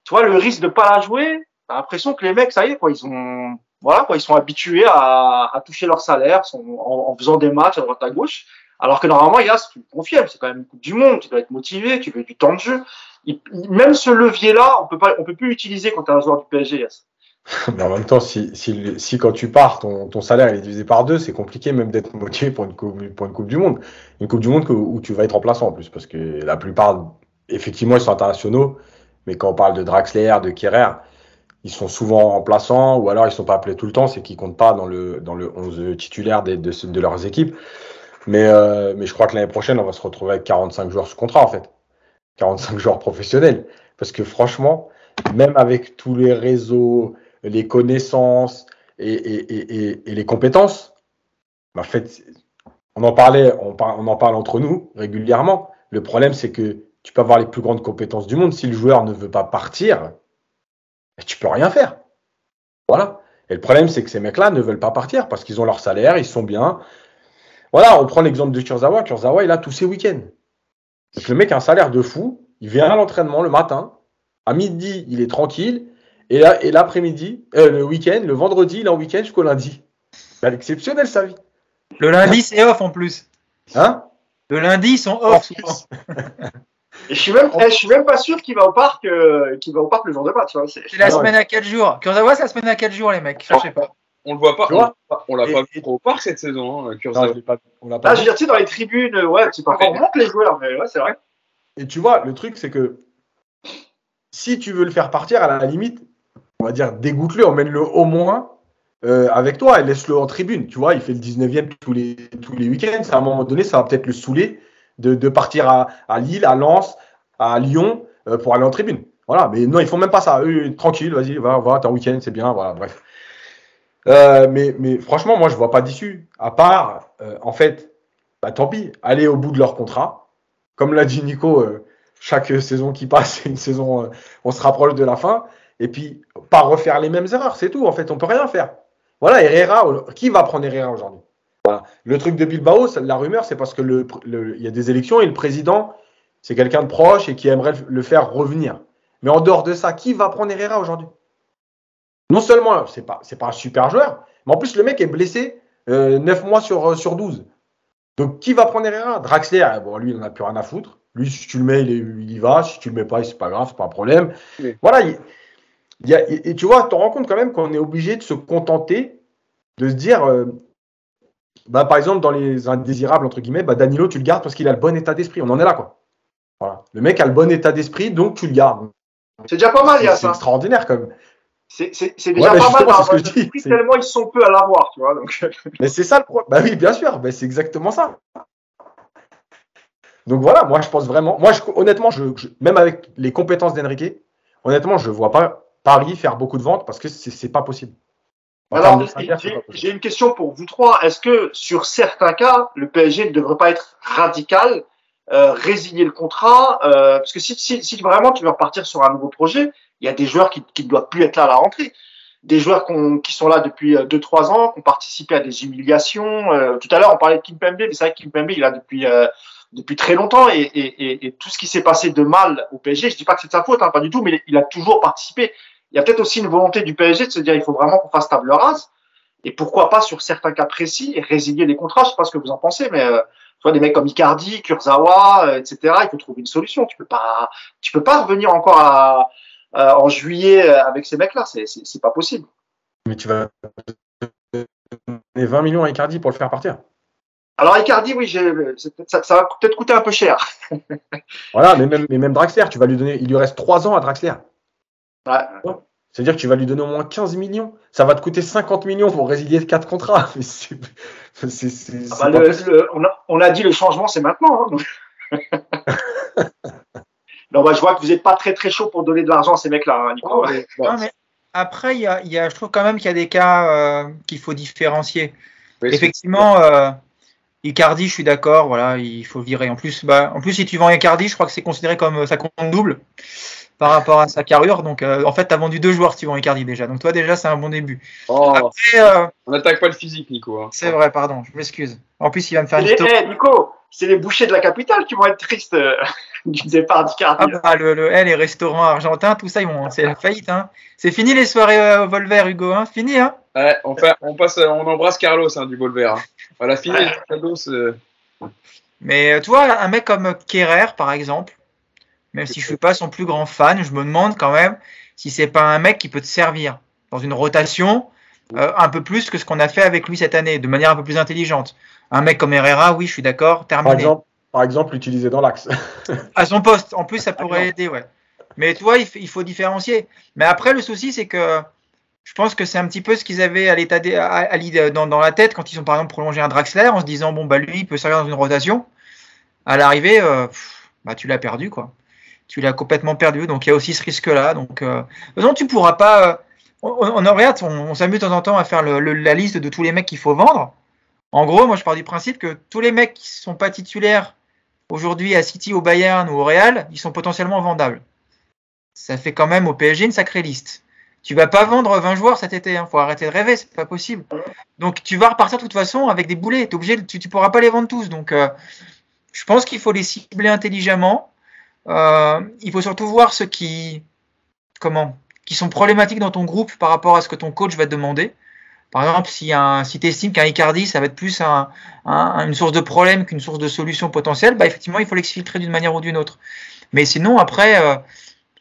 tu vois, le risque de pas la jouer, t'as l'impression que les mecs, ça y est, quoi, ils ont voilà, quoi, ils sont habitués à, toucher leur salaire en, faisant des matchs à droite à gauche. Alors que normalement, il y a ce confirme, c'est quand même une Coupe du Monde, tu dois être motivé, tu veux du temps de jeu. Même ce levier-là, on peut pas, on peut plus l'utiliser quand tu es un joueur du PSG. Yes. Mais en même temps, si, si, quand tu pars, ton, ton salaire est divisé par deux, c'est compliqué même d'être motivé pour une, coupe, pour une Coupe du Monde. Une Coupe du Monde où tu vas être remplaçant en plus, parce que la plupart, effectivement, ils sont internationaux, mais quand on parle de Draxler, de Kerrer, ils sont souvent remplaçants, ou alors ils sont pas appelés tout le temps, c'est qu'ils comptent pas dans le, dans le 11 titulaire de, de, leurs équipes. Mais, euh, mais je crois que l'année prochaine, on va se retrouver avec 45 joueurs sous contrat, en fait. 45 joueurs professionnels. Parce que franchement, même avec tous les réseaux, les connaissances et, et, et, et les compétences, en fait, on en parlait, on, par, on en parle entre nous régulièrement. Le problème, c'est que tu peux avoir les plus grandes compétences du monde. Si le joueur ne veut pas partir, tu peux rien faire. Voilà. Et le problème, c'est que ces mecs-là ne veulent pas partir parce qu'ils ont leur salaire, ils sont bien, voilà, on prend l'exemple de Kurzawa. Kurzawa, il a tous ses week-ends. Donc le mec a un salaire de fou. Il vient à l'entraînement le matin. À midi, il est tranquille. Et, là, et l'après-midi, euh, le week-end, le vendredi, il est en week-end jusqu'au lundi. C'est exceptionnel sa vie. Le lundi, c'est off en plus. Hein? Le lundi, ils sont off. Et je suis même, eh, je suis même pas sûr qu'il va au parc, euh, qu'il va au parc le jour de match. hein. C'est- C'est la Ah semaine à 4 jours. Kurzawa, c'est la semaine à 4 jours, les mecs. Je sais pas. On le voit pas. Tu vois on l'a Et- pas vu trop au parc cette saison, hein, Non, Kurzawa. je l'ai pas- on l'a Ah, pas je veux dire, tu sais, dans les tribunes, euh, ouais, c'est pas Ouais. vraiment que les joueurs, mais ouais, c'est vrai. Et tu vois, le truc, c'est que si tu veux le faire partir, à la limite, on va dire, dégoûte-le, emmène-le au moins euh, avec toi et laisse-le en tribune. Tu vois, il fait le 19e tous les, tous les week-ends. À un moment donné, ça va peut-être le saouler de, partir à, Lille, à Lens, à Lyon euh, pour aller en tribune. Voilà, mais non, ils font même pas ça. Tranquille, vas-y, va, va, t'es en week-end, c'est bien, voilà, bref. Euh, mais, franchement, moi, je vois pas d'issue. À part, euh, en fait, bah, tant pis, aller au bout de leur contrat. Comme l'a dit Nico, chaque saison qui passe, c'est une saison, on se rapproche de la fin. Et puis, pas refaire les mêmes erreurs, c'est tout. En fait, on peut rien faire. Voilà, Herrera, qui va prendre Herrera aujourd'hui? Voilà. Le truc de Bilbao, la rumeur, c'est parce que le, y a des élections et le président, c'est quelqu'un de proche et qui aimerait le- faire revenir. Mais en dehors de ça, qui va prendre Herrera aujourd'hui? Non seulement, c'est pas, c'est pas un super joueur, mais en plus, le mec est blessé euh, 9 mois sur, euh, sur 12. Donc, qui va prendre Herrera? Draxler, eh, bon, lui, il n'en a plus rien à foutre. Lui, si tu le mets, il, est- il y va. Si tu le mets pas, c'est pas grave, c'est pas un problème. Oui. Voilà. il- il y a- et, et tu vois, tu te rends compte quand même qu'on est obligé de se contenter de se dire, euh, bah, par exemple, dans les indésirables, entre guillemets, bah, Danilo, tu le gardes parce qu'il a le bon état d'esprit. On en est là, quoi. Voilà. Le mec a le bon état d'esprit, donc tu le gardes. C'est déjà pas mal, il y a C'est ça. extraordinaire, quand même. C'est c'est- c'est déjà Ouais, pas mal justement, d'avoir c'est ce que je dis. C'est- tellement ils sont peu à l'avoir, tu vois. Donc, Mais c'est ça le problème. Bah oui, bien sûr, c'est exactement ça. Donc voilà, moi je pense vraiment, moi je- honnêtement, je, je- même avec les compétences d'Enrique, honnêtement, je ne vois pas Paris faire beaucoup de ventes parce que c'est c'est pas possible. Alors, j'ai une question pour vous trois. Est-ce que sur certains cas, le PSG ne devrait pas être radical, euh, résilier le contrat euh, Parce que si, si, si vraiment tu veux repartir sur un nouveau projet, il y a des joueurs qui qui ne doivent plus être là à la rentrée. Des joueurs qu'on- qui sont là depuis 2-3 ans, qui ont participé à des humiliations. Euh, tout à l'heure, on parlait de Kimpembe, mais c'est vrai que Kimpembe, il est là depuis, euh, depuis très longtemps. Et, et, et, et tout ce qui s'est passé de mal au PSG, je dis pas que c'est de sa faute, hein, pas du tout, mais il a toujours participé il y a peut-être aussi une volonté du PSG de se dire il faut vraiment qu'on fasse table rase. Et pourquoi pas sur certains cas précis résilier les contrats. Je sais pas ce que vous en pensez, mais euh, tu vois des mecs comme Icardi, Kurzawa, euh, etc. Il faut trouver une solution. Tu peux pas, tu peux pas revenir encore à, à- en juillet euh, avec ces mecs-là. C'est c'est pas possible. Mais tu vas donner 20 millions à Icardi pour le faire partir. Alors Icardi, oui, ça, ça va peut-être coûter un peu cher. Voilà, mais même, mais même Draxler, tu vas lui donner, il lui reste 3 ans à Draxler. Ouais. C'est-à-dire que tu vas lui donner au moins 15 millions. Ça va te coûter 50 millions pour résilier 4 contrats. Mais c'est- c'est- c'est- Ah c'est bah, pas le- possible. le- on, a, on a dit le changement, c'est maintenant. hein, non, bah, je vois que vous n'êtes pas très très chaud pour donner de l'argent à ces mecs-là, hein, Nico. Non, mais- Non, mais après, il y a, y a- je trouve quand même qu'il y a des cas euh, qu'il faut différencier. Oui, Effectivement, euh, Icardi, je suis d'accord, voilà, il faut le virer. En plus, bah, en plus, si tu vends Icardi, je crois que c'est considéré comme euh, ça compte double par rapport à sa carrure. Donc, euh, en fait, tu as vendu deux joueurs vends Icardi déjà. Donc, toi, déjà, c'est un bon début. Oh, Après, euh, on n'attaque pas le physique, Nico. hein. c'est vrai, pardon, je m'excuse. En plus, il va me faire une les- story. eh, Nico, c'est les bouchers de la capitale qui vont être tristes euh, du départ d'Icardi. Ah bah, le, le- eh, les restaurants argentins, tout ça, ils vont, c'est la faillite. Hein. C'est fini les soirées au Volver, Hugo. Hein. Fini, hein Ouais, on, fait- on passe, on embrasse Carlos du Bolver. Hein. Voilà, fini. Carlos, Mais tu vois, un mec comme Kerrer, par exemple, même si je suis pas son plus grand fan, je me demande quand même si c'est pas un mec qui peut te servir dans une rotation euh, un peu plus que ce qu'on a fait avec lui cette année, de manière un peu plus intelligente. Un mec comme Herrera, oui, je suis d'accord, Par terminé. exemple, par exemple, l'utiliser dans l'axe. À son poste, en plus, ça pourrait aider, ouais. Mais tu vois, il, faut différencier. Mais après, le souci, c'est que je pense que c'est un petit peu ce qu'ils avaient à l'état dans, dans la tête quand ils ont par exemple prolongé un Draxler en se disant bon bah lui il peut servir dans une rotation. À l'arrivée, euh, bah tu l'as perdu quoi. Tu l'as complètement perdu. Donc il y a aussi ce risque-là. Donc euh, façon, tu pourras pas. euh, on, on, on- regarde, on, s'amuse de temps en temps à faire la liste de tous les mecs qu'il faut vendre. En gros, moi je pars du principe que tous les mecs qui sont pas titulaires aujourd'hui à City, au Bayern ou au Real, ils sont potentiellement vendables. Ça fait quand même au PSG une sacrée liste. Tu vas pas vendre 20 joueurs cet été, hein. faut arrêter de rêver, c'est pas possible. Donc tu vas repartir de toute façon avec des boulets, T'es obligé, tu, tu pourras pas les vendre tous. Donc euh, je pense qu'il faut les cibler intelligemment. Euh, il faut surtout voir ceux qui, comment, qui sont problématiques dans ton groupe par rapport à ce que ton coach va te demander. Par exemple, si, un, si tu estimes qu'un Icardi, ça va être plus un, un- une source de problème qu'une source de solution potentielle, bah effectivement, il faut l'exfiltrer d'une manière ou d'une autre. Mais sinon, après, euh,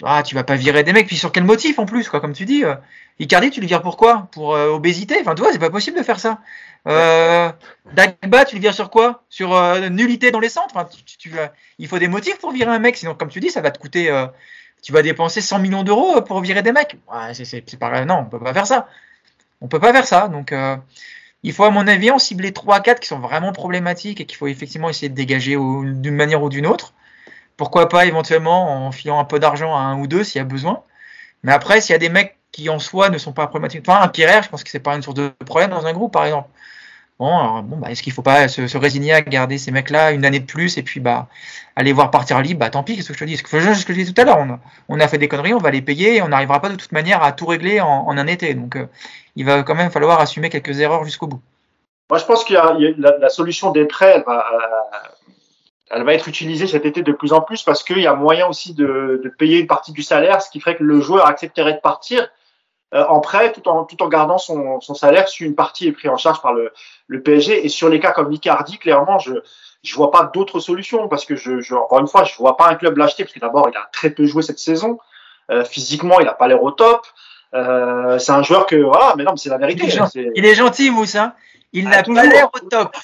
ah, tu vas pas virer des mecs. Puis sur quel motif en plus, quoi, comme tu dis. Euh, Icardi, tu le vires pourquoi? Pour euh, obésité? Enfin, tu vois, c'est pas possible de faire ça. Euh, Dagba, tu le vires sur quoi? Sur euh, nullité dans les centres? Enfin, tu, Il faut des motifs pour virer un mec, sinon, comme tu dis, ça va te coûter. Euh, tu vas dépenser 100 millions d'euros pour virer des mecs. Ouais, c'est pas Non, on peut pas faire ça. On peut pas faire ça. Donc, euh, il faut, à mon avis, en cibler 3-4 qui sont vraiment problématiques et qu'il faut effectivement essayer de dégager d'une manière ou d'une autre. Pourquoi pas éventuellement en filant un peu d'argent à un ou deux s'il y a besoin. Mais après, s'il y a des mecs qui en soi ne sont pas problématiques. Enfin, un Pierre, je pense que c'est pas une source de problème dans un groupe, par exemple. Bon, alors, bon bah, est-ce qu'il faut pas se, résigner à garder ces mecs-là une année de plus et puis bah aller voir partir libre Bah tant pis, qu'est-ce que je te dis Ce que ce que je dis tout à l'heure, on, a fait des conneries, on va les payer et on n'arrivera pas de toute manière à tout régler en, un été. Donc, euh, il va quand même falloir assumer quelques erreurs jusqu'au bout. Moi, je pense qu'il la, solution des prêts, elle va, elle va être utilisée cet été de plus en plus parce qu'il y a moyen aussi de, payer une partie du salaire, ce qui ferait que le joueur accepterait de partir euh, en prêt tout en, tout en gardant son, son salaire si une partie est prise en charge par le, le PSG. Et sur les cas comme Icardi, clairement, je je vois pas d'autres solutions parce que je, je, encore une fois, je vois pas un club l'acheter parce que d'abord il a très peu joué cette saison. Euh, physiquement, il a pas l'air au top. Euh, c'est un joueur que voilà, mais non, mais c'est la vérité. Il est, gentil, il est gentil Moussa. Il n'a pas l'air au top.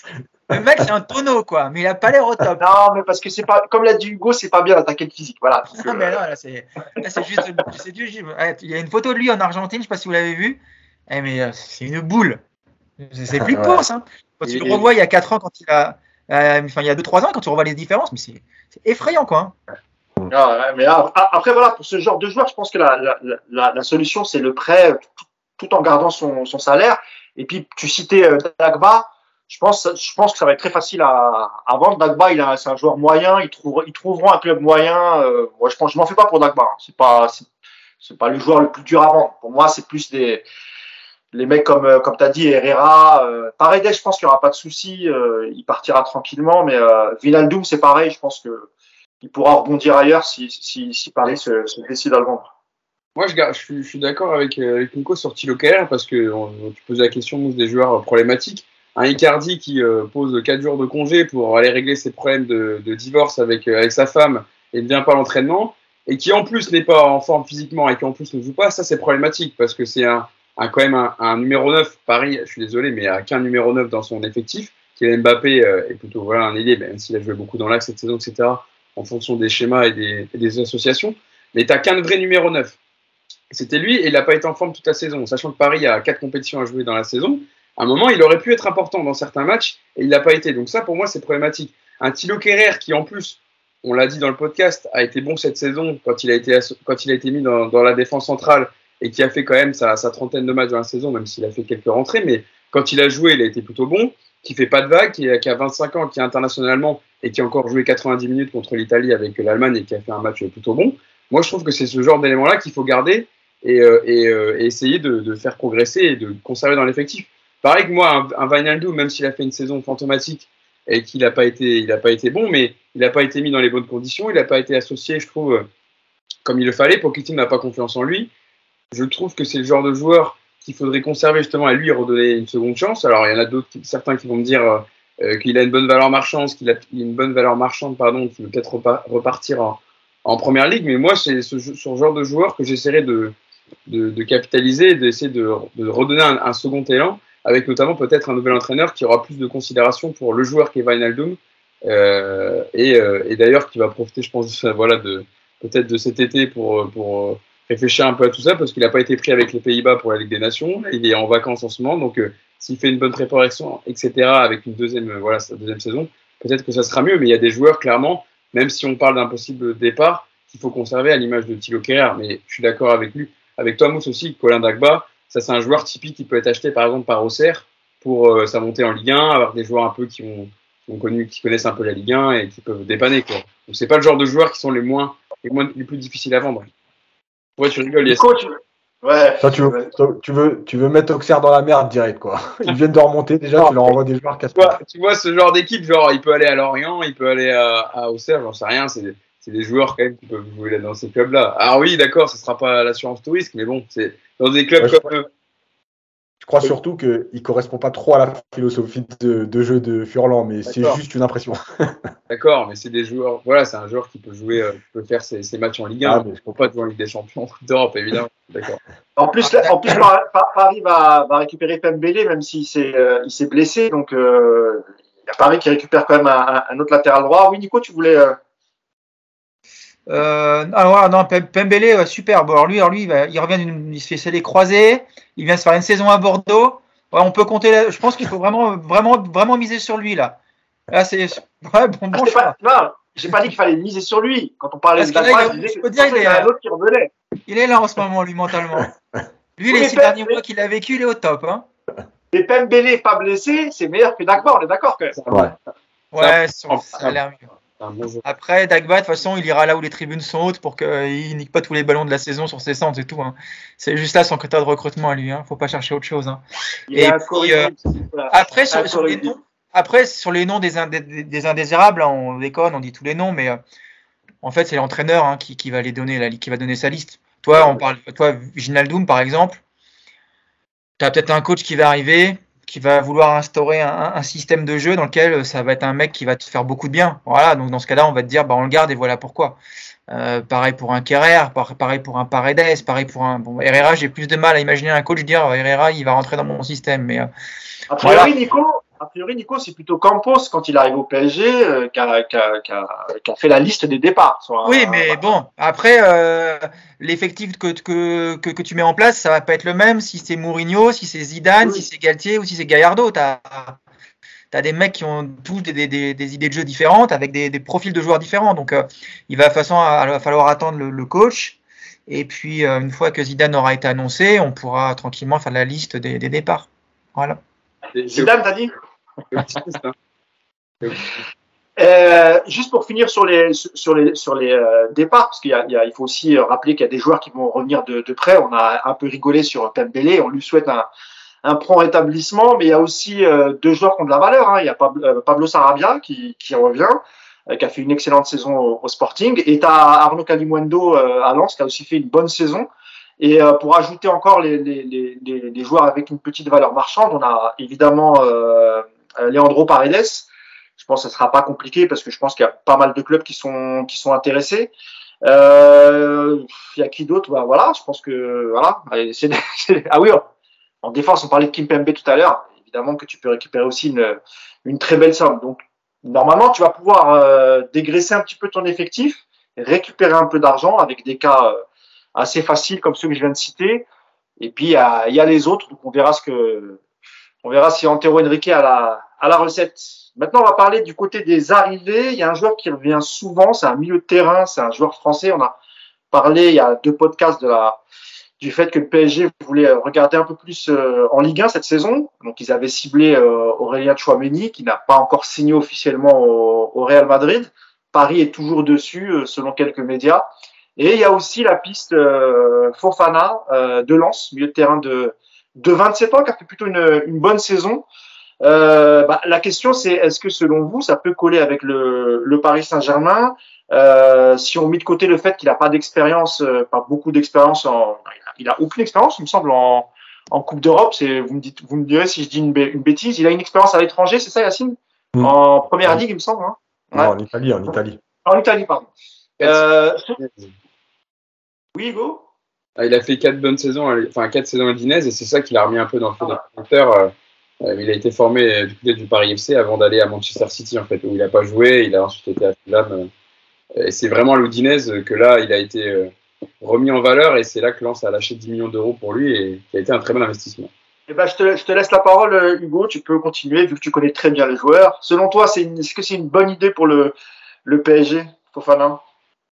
Le mec, c'est un tonneau, quoi, mais il a pas l'air au top. Non, mais parce que c'est pas, comme l'a dit Hugo, c'est pas bien d'attaquer le physique. Voilà. Non, mais non, là, c'est, c'est juste, c'est du Il y a une photo de lui en Argentine, je sais pas si vous l'avez vu. Eh, mais c'est une boule. C'est flippant, ouais. ça. Quand tu le revois il y a 4 ans, quand il a, euh, enfin, il y a 2-3 ans, quand tu revois les différences, mais c'est, effrayant, quoi. Hein. Ah, mais après, voilà, pour ce genre de joueur, je pense que la, la, la, la solution, c'est le prêt tout, tout, en gardant son, son salaire. Et puis, tu citais euh, Dagba je pense, je pense que ça va être très facile à, vendre. Dagba, il c'est un joueur moyen. Ils trouveront, un club moyen. Euh, moi, je pense, je m'en fais pas pour Dagba. Hein. C'est pas, c'est pas le joueur le plus dur à vendre. Pour moi, c'est plus des, les mecs comme, euh, comme t'as dit, Herrera. Euh, Paredes, je pense qu'il y aura pas de souci. Euh, il partira tranquillement. Mais euh, c'est pareil. Je pense que il pourra rebondir ailleurs si, si, si Paris se, décide à le vendre. Moi, je, suis, d'accord avec, avec Nico sur Thilo parce que tu posais la question des joueurs problématiques un Icardi qui euh, pose 4 jours de congé pour aller régler ses problèmes de, divorce avec, euh, avec sa femme et ne vient pas à l'entraînement, et qui en plus n'est pas en forme physiquement et qui en plus ne joue pas, ça c'est problématique parce que c'est un, quand même un, numéro 9, Paris, je suis désolé, mais il n'y a qu'un numéro 9 dans son effectif, est Mbappé, euh, est plutôt voilà, un ailier, même s'il a joué beaucoup dans l'axe cette saison, etc., en fonction des schémas et des, et des associations, mais tu qu'un vrai numéro 9. C'était lui et il n'a pas été en forme toute la saison, sachant que Paris a quatre compétitions à jouer dans la saison, à un moment, il aurait pu être important dans certains matchs et il n'a pas été. Donc ça, pour moi, c'est problématique. Un Thilo Kerrer qui, en plus, on l'a dit dans le podcast, a été bon cette saison quand il a été, quand il a été mis dans, la défense centrale et qui a fait quand même sa, trentaine de matchs dans la saison, même s'il a fait quelques rentrées. Mais quand il a joué, il a été plutôt bon, qui fait pas de vagues, qui, a 25 ans, qui est internationalement et qui a encore joué 90 minutes contre l'Italie avec l'Allemagne et qui a fait un match plutôt bon. Moi, je trouve que c'est ce genre d'élément-là qu'il faut garder et, euh, euh, essayer de, faire progresser et de conserver dans l'effectif. Pareil que moi, un, un même s'il a fait une saison fantomatique et qu'il n'a pas été, pas été bon, mais il n'a pas été mis dans les bonnes conditions, il n'a pas été associé, je trouve, euh, comme il le fallait. Pochettino n'a pas confiance en lui. Je trouve que c'est le genre de joueur qu'il faudrait conserver justement à lui et redonner une seconde chance. Alors il y en a d'autres, certains qui vont me dire euh, qu'il a une bonne valeur marchande, qu'il a une bonne valeur marchande, pardon, qu'il veut peut-être repartir en, première ligue. Mais moi, c'est ce, genre de joueur que j'essaierai de, de, capitaliser, d'essayer de, redonner un second élan avec notamment peut-être un nouvel entraîneur qui aura plus de considération pour le joueur qui est Wijnaldum euh, et, euh, et d'ailleurs qui va profiter, je pense, voilà, de peut-être de cet été pour, pour réfléchir un peu à tout ça parce qu'il n'a pas été pris avec les Pays-Bas pour la Ligue des Nations, il est en vacances en ce moment, donc euh, s'il fait une bonne préparation, etc., avec une deuxième, voilà, sa deuxième saison, peut-être que ça sera mieux, mais il y a des joueurs clairement, même si on parle d'un possible départ, qu'il faut conserver à l'image de Thilo Kerrer, mais je suis d'accord avec lui, avec toi Mousse aussi, Colin Dagba, ça, c'est un joueur typique qui peut être acheté par exemple par Auxerre pour euh, sa montée en Ligue 1, avoir des joueurs un peu qui ont, qui ont connu, qui connaissent un peu la Ligue 1 et qui peuvent dépanner. Quoi. Donc c'est pas le genre de joueurs qui sont les moins, les moins, les plus difficiles à vendre. Ouais, tu rigoles, yes. Coach. Ouais. Ça, tu veux, tu veux, tu veux mettre Auxerre dans la merde direct, quoi. Ils viennent de remonter déjà, tu leur envoies des joueurs casse tu vois, tu vois ce genre d'équipe, genre, il peut aller à Lorient, il peut aller à, à Auxerre, j'en sais rien, c'est c'est des joueurs quand même qui peuvent jouer dans ces clubs-là. Alors oui, d'accord, ce sera pas l'assurance touriste, mais bon, c'est dans des clubs ouais, comme, crois surtout qu'il ne correspond pas trop à la philosophie de, jeu de Furlan, mais c'est juste une impression. D'accord, mais c'est des joueurs. Voilà, c'est un joueur qui peut jouer, euh, peut faire ses, matchs en Ligue 1. Ah, mais je ne pas jouer en Ligue des Champions d'Europe, évidemment. D'accord. En plus, en plus Paris va, va récupérer Pembele, même s'il s'est euh, il s'est blessé. Donc, euh, il y a Paris qui récupère quand même un, autre latéral droit. Oui, Nico, tu voulais. Euh, alors non, Pembele, super. Bon, alors lui, alors lui, il, il revient il se fait les croisés. Il vient se faire une saison à Bordeaux. on peut compter. Je pense qu'il faut vraiment, vraiment, vraiment miser sur lui là. Là, c'est ouais, bon, bon ah, pas, j'ai pas dit qu'il fallait miser sur lui. Quand on parlait de Dagba, je peux dire, il, est, un autre qui revenait. Il est là en ce moment, lui, mentalement. Lui, les six derniers mois qu'il a vécu, il est au top. Hein. Et Pembele pas blessé, c'est meilleur que Dagba, on est d'accord quand même. Ouais, ouais ça, ça a l'air mieux. Après, Dagba, de toute façon, il ira là où les tribunes sont hautes pour qu'il nique pas tous les ballons de la saison sur ses centres et tout. Hein. C'est juste là son quota de recrutement à lui. Hein. Faut pas chercher autre chose. Hein. Et puis, euh, après, sur, les noms, après, sur les noms des, des, indésirables, on déconne, on dit tous les noms, mais euh, en fait, c'est l'entraîneur hein, qui, qui, va les donner, la, qui va donner sa liste. Toi, on parle, toi, Ginaldoum, par exemple, tu as peut-être un coach qui va arriver, qui va vouloir instaurer un, système de jeu dans lequel ça va être un mec qui va te faire beaucoup de bien. Voilà, donc dans ce cas-là, on va te dire, bah, on le garde et voilà pourquoi. Euh, pareil pour un Kerrer, pareil pour un Paredes, pareil pour un. Bon, Herrera, j'ai plus de mal à imaginer un coach dire Herrera, il va rentrer dans mon système. Mais, euh, a priori, Nico, a priori, Nico, c'est plutôt Campos, quand il arrive au PSG, euh, qui, a, fait la liste des départs. oui, mais bon, après, euh, l'effectif que, que, que, tu mets en place, ça va pas être le même si c'est Mourinho, si c'est Zidane, si c'est Galtier ou si c'est Gallardo. Tu as, des mecs qui ont tous des, des, des, idées de jeu différentes, avec des, profils de joueurs différents. Donc, euh, il va, façon, va falloir attendre le, coach. Et puis, une fois que Zidane aura été annoncé, on pourra tranquillement faire la liste des, départs. Voilà. Zidane, t'as dit? euh, juste pour finir sur les sur les sur les euh, départs, parce qu'il il faut aussi rappeler qu'il y a des joueurs qui vont revenir de, près. On a un peu rigolé sur Pembele, on lui souhaite un, un prompt rétablissement, mais il y a aussi euh, deux joueurs qui ont de la valeur. Hein. Il y a Pablo, Sarabia qui, qui revient, qui a fait une excellente saison au, Sporting, et tu as Arnaud Calimundo à Lens qui a aussi fait une bonne saison. Et pour ajouter encore les, les, les, joueurs avec une petite valeur marchande, on a évidemment Leandro Paredes. Je pense que ce sera pas compliqué parce que je pense qu'il y a pas mal de clubs qui sont qui sont intéressés. Euh, il y a qui d'autre? Bah, Voilà, je pense que voilà. ah oui, en défense, on parlait de Kimpembe tout à l'heure. Évidemment que tu peux récupérer aussi une, une très belle somme. Donc normalement, tu vas pouvoir euh, dégraisser un petit peu ton effectif, récupérer un peu d'argent avec des cas assez faciles comme ceux que je viens de citer. Et puis il y a, il y a les autres. Donc on verra ce que on verra si Antero Henrique a la, à la recette. Maintenant, on va parler du côté des arrivées. Il y a un joueur qui revient souvent, c'est un milieu de terrain, c'est un joueur français. On a parlé il y a deux podcasts de la, du fait que le PSG voulait regarder un peu plus euh, en Ligue 1 cette saison. Donc, ils avaient ciblé euh, Aurélien Chouameni, qui n'a pas encore signé officiellement au, Real Madrid. Paris est toujours dessus, euh, selon quelques médias. Et il y a aussi la piste Fofana de Lens, milieu de terrain de, de 27 ans, qui a fait plutôt une, une bonne saison. Euh, bah, la question, c'est est-ce que selon vous, ça peut coller avec le, le Paris Saint-Germain? Euh, Si on met de côté le fait qu'il n'a pas d'expérience, euh, pas beaucoup d'expérience, en, il a aucune expérience, il me semble, en, en Coupe d'Europe. C'est vous me dites, vous me direz si je dis une, une bêtise. Il a une expérience à l'étranger, c'est ça, Yacine? Mm. En première ligue, il me semble. Hein? Non, en Italie, en Italie. En Italie, pardon. Euh, oui, Hugo? Il a fait quatre bonnes saisons, enfin quatre saisons à Dinez, et c'est ça qui l'a remis un peu dans le feu des euh, il a été formé euh, du côté du Paris FC avant d'aller à Manchester City, en fait, où il n'a pas joué. Il a ensuite été à Fulham. Euh, et c'est vraiment à l'Udinese que là, il a été remis en valeur et c'est là que Lens a lâché 10 millions d'euros pour lui et qui a été un très bon investissement. Eh ben, je, te, laisse la parole, Hugo. Tu peux continuer vu que tu connais très bien les joueurs. Selon toi, est-ce que c'est une bonne idée pour le, le PSG, Fofana?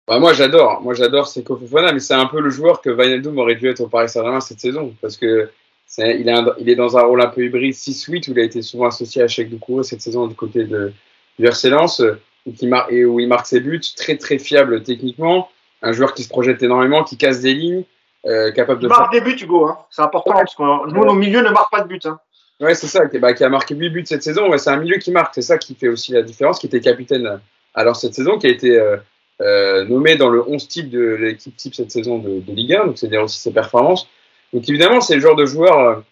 Bah, Moi, j'adore. Moi, j'adore Seko Fofana, mais c'est un peu le joueur que Wijnaldum aurait dû être au Paris Saint-Germain cette saison parce que il, est il, est dans un rôle un peu hybride 6-8 où il a été souvent associé à Cheikh Doucoureux cette saison du côté de, du RC Lens et où il marque ses buts, très très fiable techniquement, un joueur qui se projette énormément, qui casse des lignes, euh, capable de. Il marque des buts, Hugo, hein. c'est important parce que nous, nos milieux ne marquent pas de buts. Hein. Ouais, c'est ça, qui, bah, qui, a marqué 8 buts cette saison. Ouais, c'est un milieu qui marque, c'est ça qui fait aussi la différence, qui était capitaine alors cette saison, qui a été euh, euh, nommé dans le 11 type de l'équipe type cette saison de, de Ligue 1, donc c'est-à-dire aussi ses performances. Donc évidemment, c'est le genre de joueur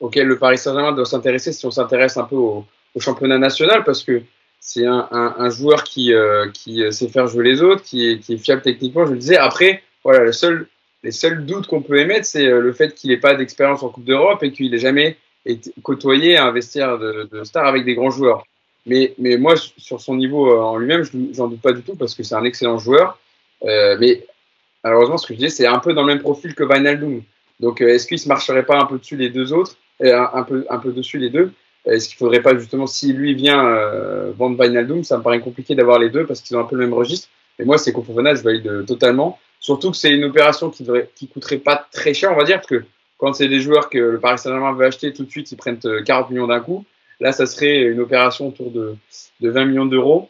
auquel le Paris Saint-Germain doit s'intéresser si on s'intéresse un peu au, championnat national, parce que c'est un, un, joueur qui, qui sait faire jouer les autres, qui est, qui est fiable techniquement, je le disais. Après, voilà, le seul, les seuls doutes qu'on peut émettre, c'est le fait qu'il n'ait pas d'expérience en Coupe d'Europe et qu'il n'ait jamais été côtoyé un vestiaire de, de stars avec des grands joueurs. Mais, mais moi, sur son niveau en lui-même, je n'en doute pas du tout parce que c'est un excellent joueur. Euh, mais malheureusement, ce que je dis, c'est un peu dans le même profil que Vinaldoom. Donc, euh, est-ce qu'il se marcherait pas un peu dessus les deux autres, euh, un, peu, dessus les deux? Est-ce qu'il faudrait pas justement, si lui vient vendre Vinaldoom, ça me paraît compliqué d'avoir les deux parce qu'ils ont un peu le même registre. Et moi, c'est Kofofana, je valide totalement. Surtout que c'est une opération qui devrait, qui coûterait pas très cher, on va dire, parce que quand c'est des joueurs que le Paris Saint-Germain veut acheter tout de suite, ils prennent 40 millions d'un coup. Là, ça serait une opération autour de, de 20 millions d'euros.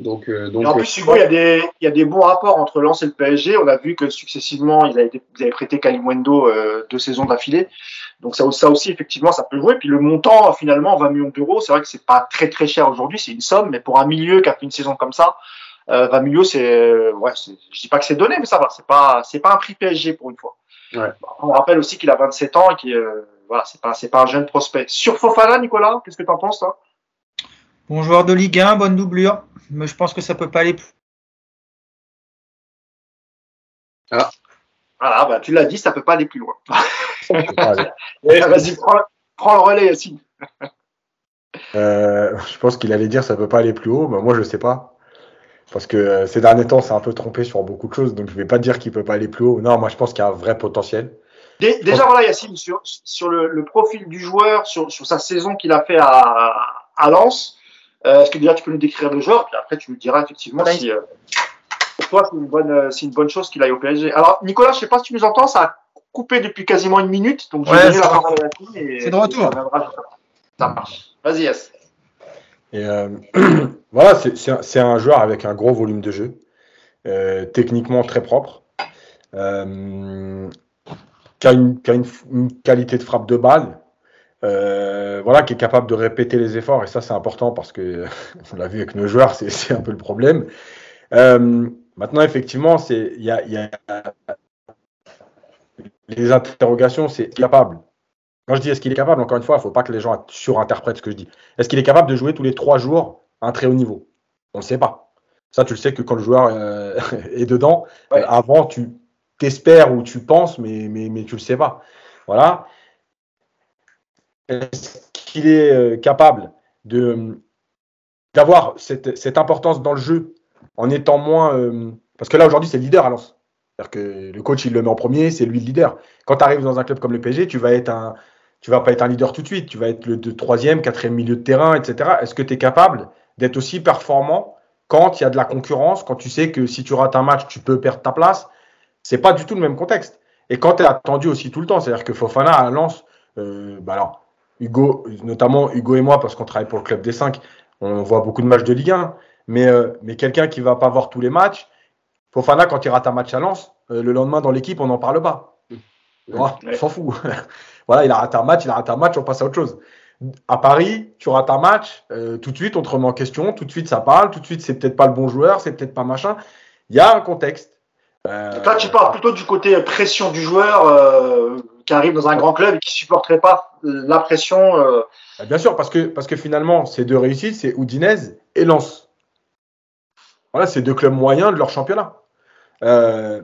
Donc, euh, donc, en plus, Hugo, il y, a des, il y a des bons rapports entre Lens et le PSG. On a vu que successivement, ils avaient, ils avaient prêté Kalimundo euh, deux saisons d'affilée. Donc ça, ça aussi, effectivement, ça peut jouer. Puis le montant, finalement, 20 millions d'euros, c'est vrai que c'est pas très très cher aujourd'hui, c'est une somme, mais pour un milieu qui a fait une saison comme ça, euh, 20 millions, c'est, ouais, je dis pas que c'est donné, mais ça va. C'est pas, c'est pas un prix PSG pour une fois. Ouais. On rappelle aussi qu'il a 27 ans et qu'il, euh, voilà, c'est pas, pas un jeune prospect. Sur Fofana, Nicolas, qu'est-ce que tu en penses, toi? Bon joueur de Ligue 1, bonne doublure, mais je pense que ça peut pas aller plus. Ah. Voilà, bah, tu l'as dit, ça peut pas aller plus loin. Vas-y, prends, le relais, aussi. Euh, je pense qu'il allait dire ça peut pas aller plus haut, mais moi je sais pas. Parce que euh, ces derniers temps, c'est un peu trompé sur beaucoup de choses, donc je vais pas dire qu'il peut pas aller plus haut. Non, moi je pense qu'il y a un vrai potentiel. Déjà, voilà, Yacine, sur, sur le, profil du joueur, sur, sur sa saison qu'il a fait à, à Lens, euh, est-ce que déjà tu peux nous décrire le joueur, puis après tu nous diras effectivement si euh, pour toi c'est une bonne, euh, c'est une bonne chose qu'il aille au PSG. Alors Nicolas, je sais pas si tu nous entends, ça a coupé depuis quasiment une minute, donc je vais donner la parole à la C'est de retour. Ça marche. Vas-y, yes. Et voilà, c'est un, un, joueur avec un gros volume de jeu, techniquement très propre, qui a, une, qui a une, une, qualité de frappe de balle, euh, voilà, qui est capable de répéter les efforts, et ça c'est important parce que on l'a vu avec nos joueurs, c'est un peu le problème. Euh, maintenant, effectivement, c'est il y a, y a, les interrogations, c'est capable? Quand je dis est-ce qu'il est capable, encore une fois, il ne faut pas que les gens surinterprètent ce que je dis. Est-ce qu'il est capable de jouer tous les trois jours à un très haut niveau? On ne sait pas. Ça, tu le sais que quand le joueur euh, est dedans, avant, tu t'espères ou tu penses, mais, mais, mais tu le sais pas. Voilà. Est-ce qu'il est euh, capable de d'avoir cette, cette, importance dans le jeu en étant moins. Euh, parce que là, aujourd'hui, c'est le leader à Lens. C'est-à-dire que le coach, il le met en premier, c'est lui le leader. Quand tu arrives dans un club comme le PSG, tu vas être un. Tu vas pas être un leader tout de suite, tu vas être le troisième, quatrième milieu de terrain, etc. Est-ce que tu es capable d'être aussi performant quand il y a de la concurrence, quand tu sais que si tu rates un match, tu peux perdre ta place? C'est pas du tout le même contexte. Et quand tu es attendu aussi tout le temps, c'est-à-dire que Fofana à Lens, euh, bah alors, Hugo, notamment Hugo et moi, parce qu'on travaille pour le club des 5, on voit beaucoup de matchs de Ligue 1. Mais, euh, mais quelqu'un qui va pas voir tous les matchs, Fofana, quand il rate un match à Lens, euh, le lendemain dans l'équipe, on n'en parle pas. on s'en fout. voilà, il a raté un match, il a raté un match, on passe à autre chose. À Paris, tu rates un match, euh, tout de suite, on te remet en question, tout de suite, ça parle, tout de suite, c'est peut-être pas le bon joueur, c'est peut-être pas machin. Il y a un contexte. Là, tu parles plutôt du côté pression du joueur qui arrive dans un grand club et qui supporterait pas la pression. Euh. Bah, bien sûr, parce que, parce que finalement, ces deux réussites, c'est Udinese et Lens. Voilà, c'est deux clubs moyens de leur championnat. Euh,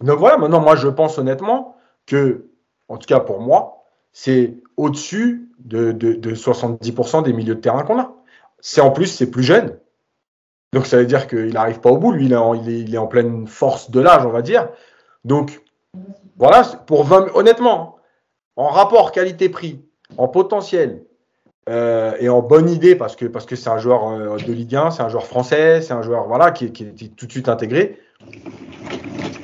donc voilà, maintenant, moi, je pense honnêtement que, en tout cas pour moi, c'est au-dessus de, de, 70% des milieux de terrain qu'on a. C'est en plus, c'est plus jeune. Donc ça veut dire qu'il n'arrive pas au bout. Lui, il est, en, pleine force de l'âge, on va dire. Donc voilà, pour 20, honnêtement, en rapport qualité-prix, en potentiel euh, et en bonne idée, parce que parce que c'est un joueur euh, de Ligue 1, c'est un joueur français, c'est un joueur voilà qui, qui, est tout de suite intégré.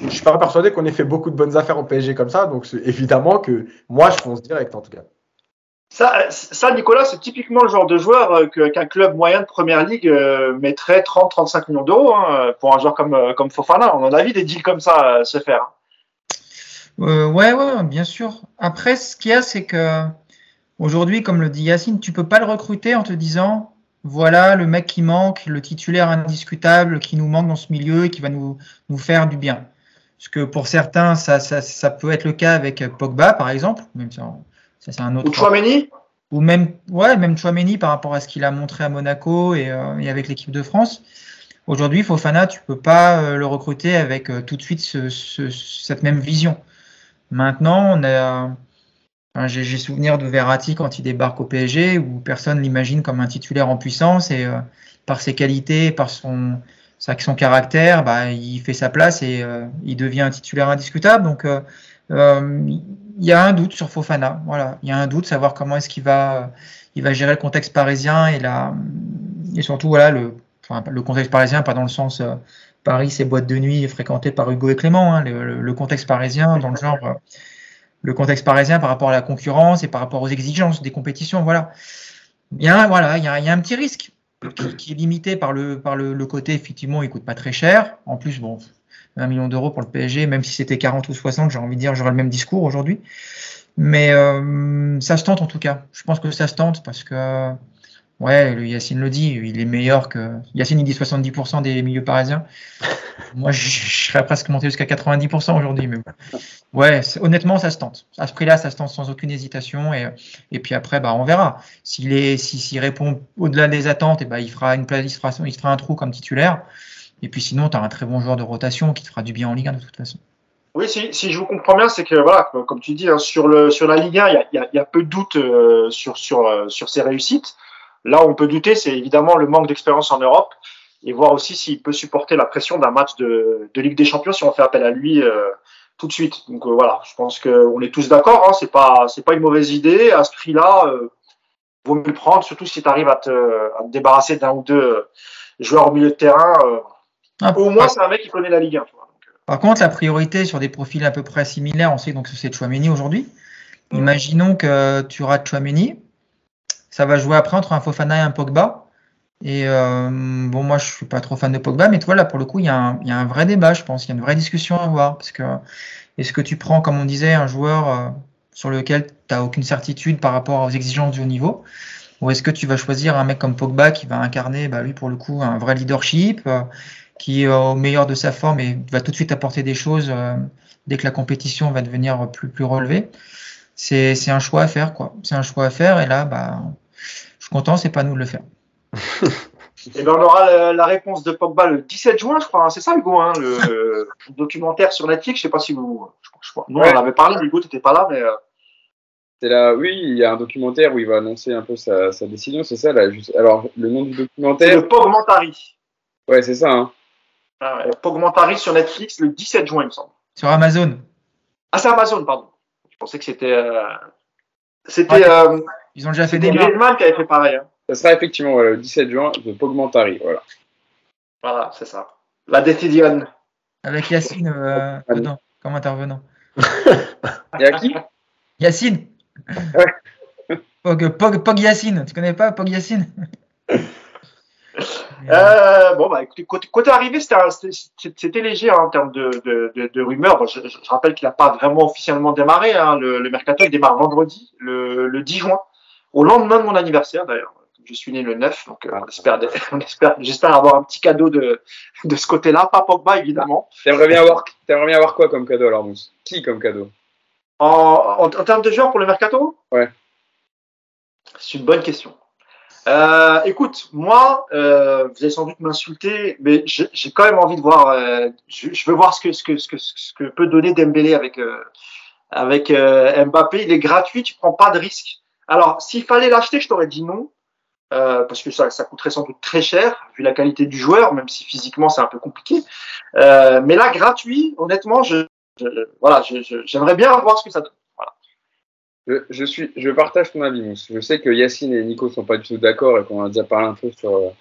Je suis pas persuadé qu'on ait fait beaucoup de bonnes affaires au PSG comme ça, donc évidemment que moi je fonce direct en tout cas. Ça, Nicolas, c'est typiquement le genre de joueur euh, qu'un club moyen de première ligue mettrait 30-35 millions d'euros hein, pour un joueur comme, comme Fofana. On en a vu des deals comme ça se faire. Hein. Euh, ouais, ouais, bien sûr. Après, ce qu'il y a, c'est que aujourd'hui, comme le dit Yacine, tu peux pas le recruter en te disant voilà le mec qui manque, le titulaire indiscutable qui nous manque dans ce milieu et qui va nous, nous faire du bien. Parce que pour certains, ça, ça, ça peut être le cas avec Pogba, par exemple, même si Ça, c'est un autre. Ou Chouameni Ou même, ouais, même Chouameni par rapport à ce qu'il a montré à Monaco et, euh, et avec l'équipe de France. Aujourd'hui, Fofana, tu peux pas euh, le recruter avec euh, tout de suite ce, ce, cette même vision. Maintenant, on a, enfin, j'ai, j'ai souvenir de Verratti quand il débarque au PSG où personne l'imagine comme un titulaire en puissance et euh, par ses qualités, par son, son caractère, bah, il fait sa place et euh, il devient un titulaire indiscutable. Donc, euh, euh, il y a un doute sur Fofana. Voilà, il y a un doute, savoir comment est-ce qu'il va, il va gérer le contexte parisien et la, et surtout voilà le, enfin, le contexte parisien, pas dans le sens euh, Paris, c'est boîte de nuit fréquentées par Hugo et Clément. Hein, le, le, contexte parisien dans le genre, euh, le contexte parisien par rapport à la concurrence et par rapport aux exigences des compétitions. Voilà, il y a, voilà, il y a, il y a un petit risque qui, qui, est limité par le, par le, le côté effectivement, il coûte pas très cher. En plus, bon, un million d'euros pour le PSG, même si c'était 40 ou 60, j'ai envie de dire, j'aurais le même discours aujourd'hui. Mais euh, ça se tente en tout cas. Je pense que ça se tente parce que, ouais, le Yacine le dit, il est meilleur que. Yacine, il dit 70% des milieux parisiens. Moi, je, je serais presque monté jusqu'à 90% aujourd'hui. Mais ouais, honnêtement, ça se tente. À ce prix-là, ça se tente sans aucune hésitation. Et, et puis après, bah, on verra. S'il est, s'il si, répond au-delà des attentes, et bah, il fera une place, il fera, il fera un trou comme titulaire. Et puis sinon, tu as un très bon joueur de rotation qui te fera du bien en Ligue 1 de toute façon. Oui, si, si je vous comprends bien, c'est que voilà, comme tu dis, hein, sur, le, sur la Ligue 1, il y a, y, y a, peu de doutes euh, sur, sur, euh, sur ses réussites. Là on peut douter, c'est évidemment le manque d'expérience en Europe et voir aussi s'il peut supporter la pression d'un match de, de, Ligue des Champions si on fait appel à lui euh, tout de suite. Donc euh, voilà, je pense qu'on est tous d'accord, hein, c'est pas c'est pas une mauvaise idée. À ce prix-là, euh, vaut mieux le prendre, surtout si tu arrives à te, à te débarrasser d'un ou deux joueurs au milieu de terrain. Ah, au moins, c'est un mec qui connaît la Ligue 1. Tu vois. Par contre, la priorité sur des profils à peu près similaires, on sait donc que c'est Chouameni aujourd'hui. Mmh. Imaginons que tu rates Chouameni, ça va jouer après entre un Fofana et un Pogba. Et euh, bon, moi, je suis pas trop fan de Pogba, mais toi, là, pour le coup, il y, a un, il y a un vrai débat, je pense. Il y a une vraie discussion à avoir. Parce que est-ce que tu prends, comme on disait, un joueur euh, sur lequel tu n'as aucune certitude par rapport aux exigences du haut niveau? Ou est-ce que tu vas choisir un mec comme Pogba qui va incarner, bah, lui, pour le coup, un vrai leadership euh, qui est au meilleur de sa forme et va tout de suite apporter des choses euh, dès que la compétition va devenir plus, plus relevée. C'est, c'est un choix à faire, quoi. C'est un choix à faire et là, bah, je suis content, c'est pas nous de le faire. et ben on aura la, la, réponse de Pogba le 17 juin, je crois. Hein. C'est ça, Hugo, hein, le documentaire sur Netflix. Je sais pas si vous. Je crois, je crois. Non, ouais. on avait parlé, Hugo, t'étais pas là, mais. Euh... C'est là, oui, il y a un documentaire où il va annoncer un peu sa, sa décision, c'est ça là. Juste... Alors, le nom du documentaire. C'est le Pogmentari. Ouais, c'est ça. Hein. Ah ouais. Pogmentari sur Netflix le 17 juin, il me semble. Sur Amazon. Ah, c'est Amazon, pardon. Je pensais que c'était. Euh... C'était. Ouais, euh... Ils ont déjà fait des. Griezmann qui avait fait pareil. Hein. Ça sera effectivement voilà, le 17 juin de Pogmentari. Voilà. Voilà, c'est ça. La décision. Avec Yacine euh, dedans, comme intervenant. Il y a qui? Yacine. Ouais. Pog, Pog, Pog Yacine. Tu connais pas Pog Yacine? euh, bon, bah, écoutez, côté, côté arrivé, c'était léger hein, en termes de, de, de, de rumeurs. Bon, je, je, rappelle qu'il n'a pas vraiment officiellement démarré. Hein. Le, le, mercato, il démarre vendredi, le, le 10 juin, au lendemain de mon anniversaire d'ailleurs. Je suis né le 9, donc euh, on espère, on espère, j'espère avoir un petit cadeau de, de ce côté-là, pas Pogba évidemment. T'aimerais bien avoir, t'aimerais bien avoir quoi comme cadeau alors, Mousse? Qui comme cadeau? En, en, en, termes de joueurs pour le mercato? Ouais. C'est une bonne question. Euh, écoute, moi, euh, vous allez sans doute m'insulter, mais j'ai quand même envie de voir. Euh, je, je, veux voir ce que ce que ce que ce que peut donner Dembélé avec euh, avec euh, Mbappé. Il est gratuit, tu prends pas de risque. Alors, s'il fallait l'acheter, je t'aurais dit non, euh, parce que ça, ça coûterait sans doute très cher vu la qualité du joueur, même si physiquement c'est un peu compliqué. mais là, gratuit, honnêtement, je, je voilà, j'aimerais bien voir ce que ça donne. Je, je, suis, je partage ton avis, Mousse. Je sais que Yacine et Nico sont pas du tout d'accord et qu'on a déjà parlé un peu sur,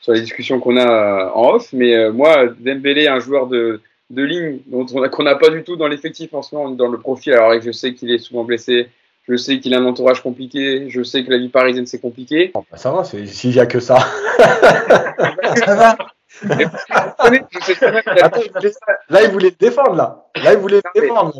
sur les discussions qu'on a en off, mais euh, moi, Dembélé, un joueur de, de ligne dont on qu'on n'a pas du tout dans l'effectif en ce moment, dans le profil. Alors je sais qu'il est souvent blessé, je sais qu'il a un entourage compliqué, je sais que la vie parisienne c'est compliqué. Oh, bah ça va, s'il n'y a que ça. ça va. Attends, là, il voulait le défendre, là. Là, il voulait le défendre.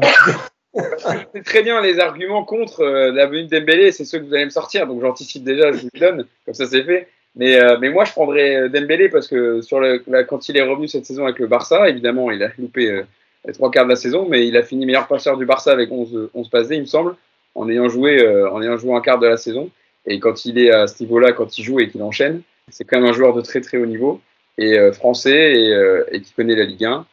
je sais très bien les arguments contre euh, la venue de Dembélé, c'est ceux que vous allez me sortir, donc j'anticipe déjà, je vous le donne, comme ça c'est fait. Mais, euh, mais moi je prendrais Dembélé parce que sur le, la, quand il est revenu cette saison avec le Barça, évidemment il a loupé euh, les trois quarts de la saison, mais il a fini meilleur passeur du Barça avec 11, 11 passes il me semble. en ayant joué, euh, en ayant joué un quart de la saison. Et quand il est à ce niveau-là, quand il joue et qu'il enchaîne, c'est quand même un joueur de très très haut niveau et euh, français et, euh, et, qui connaît la Ligue 1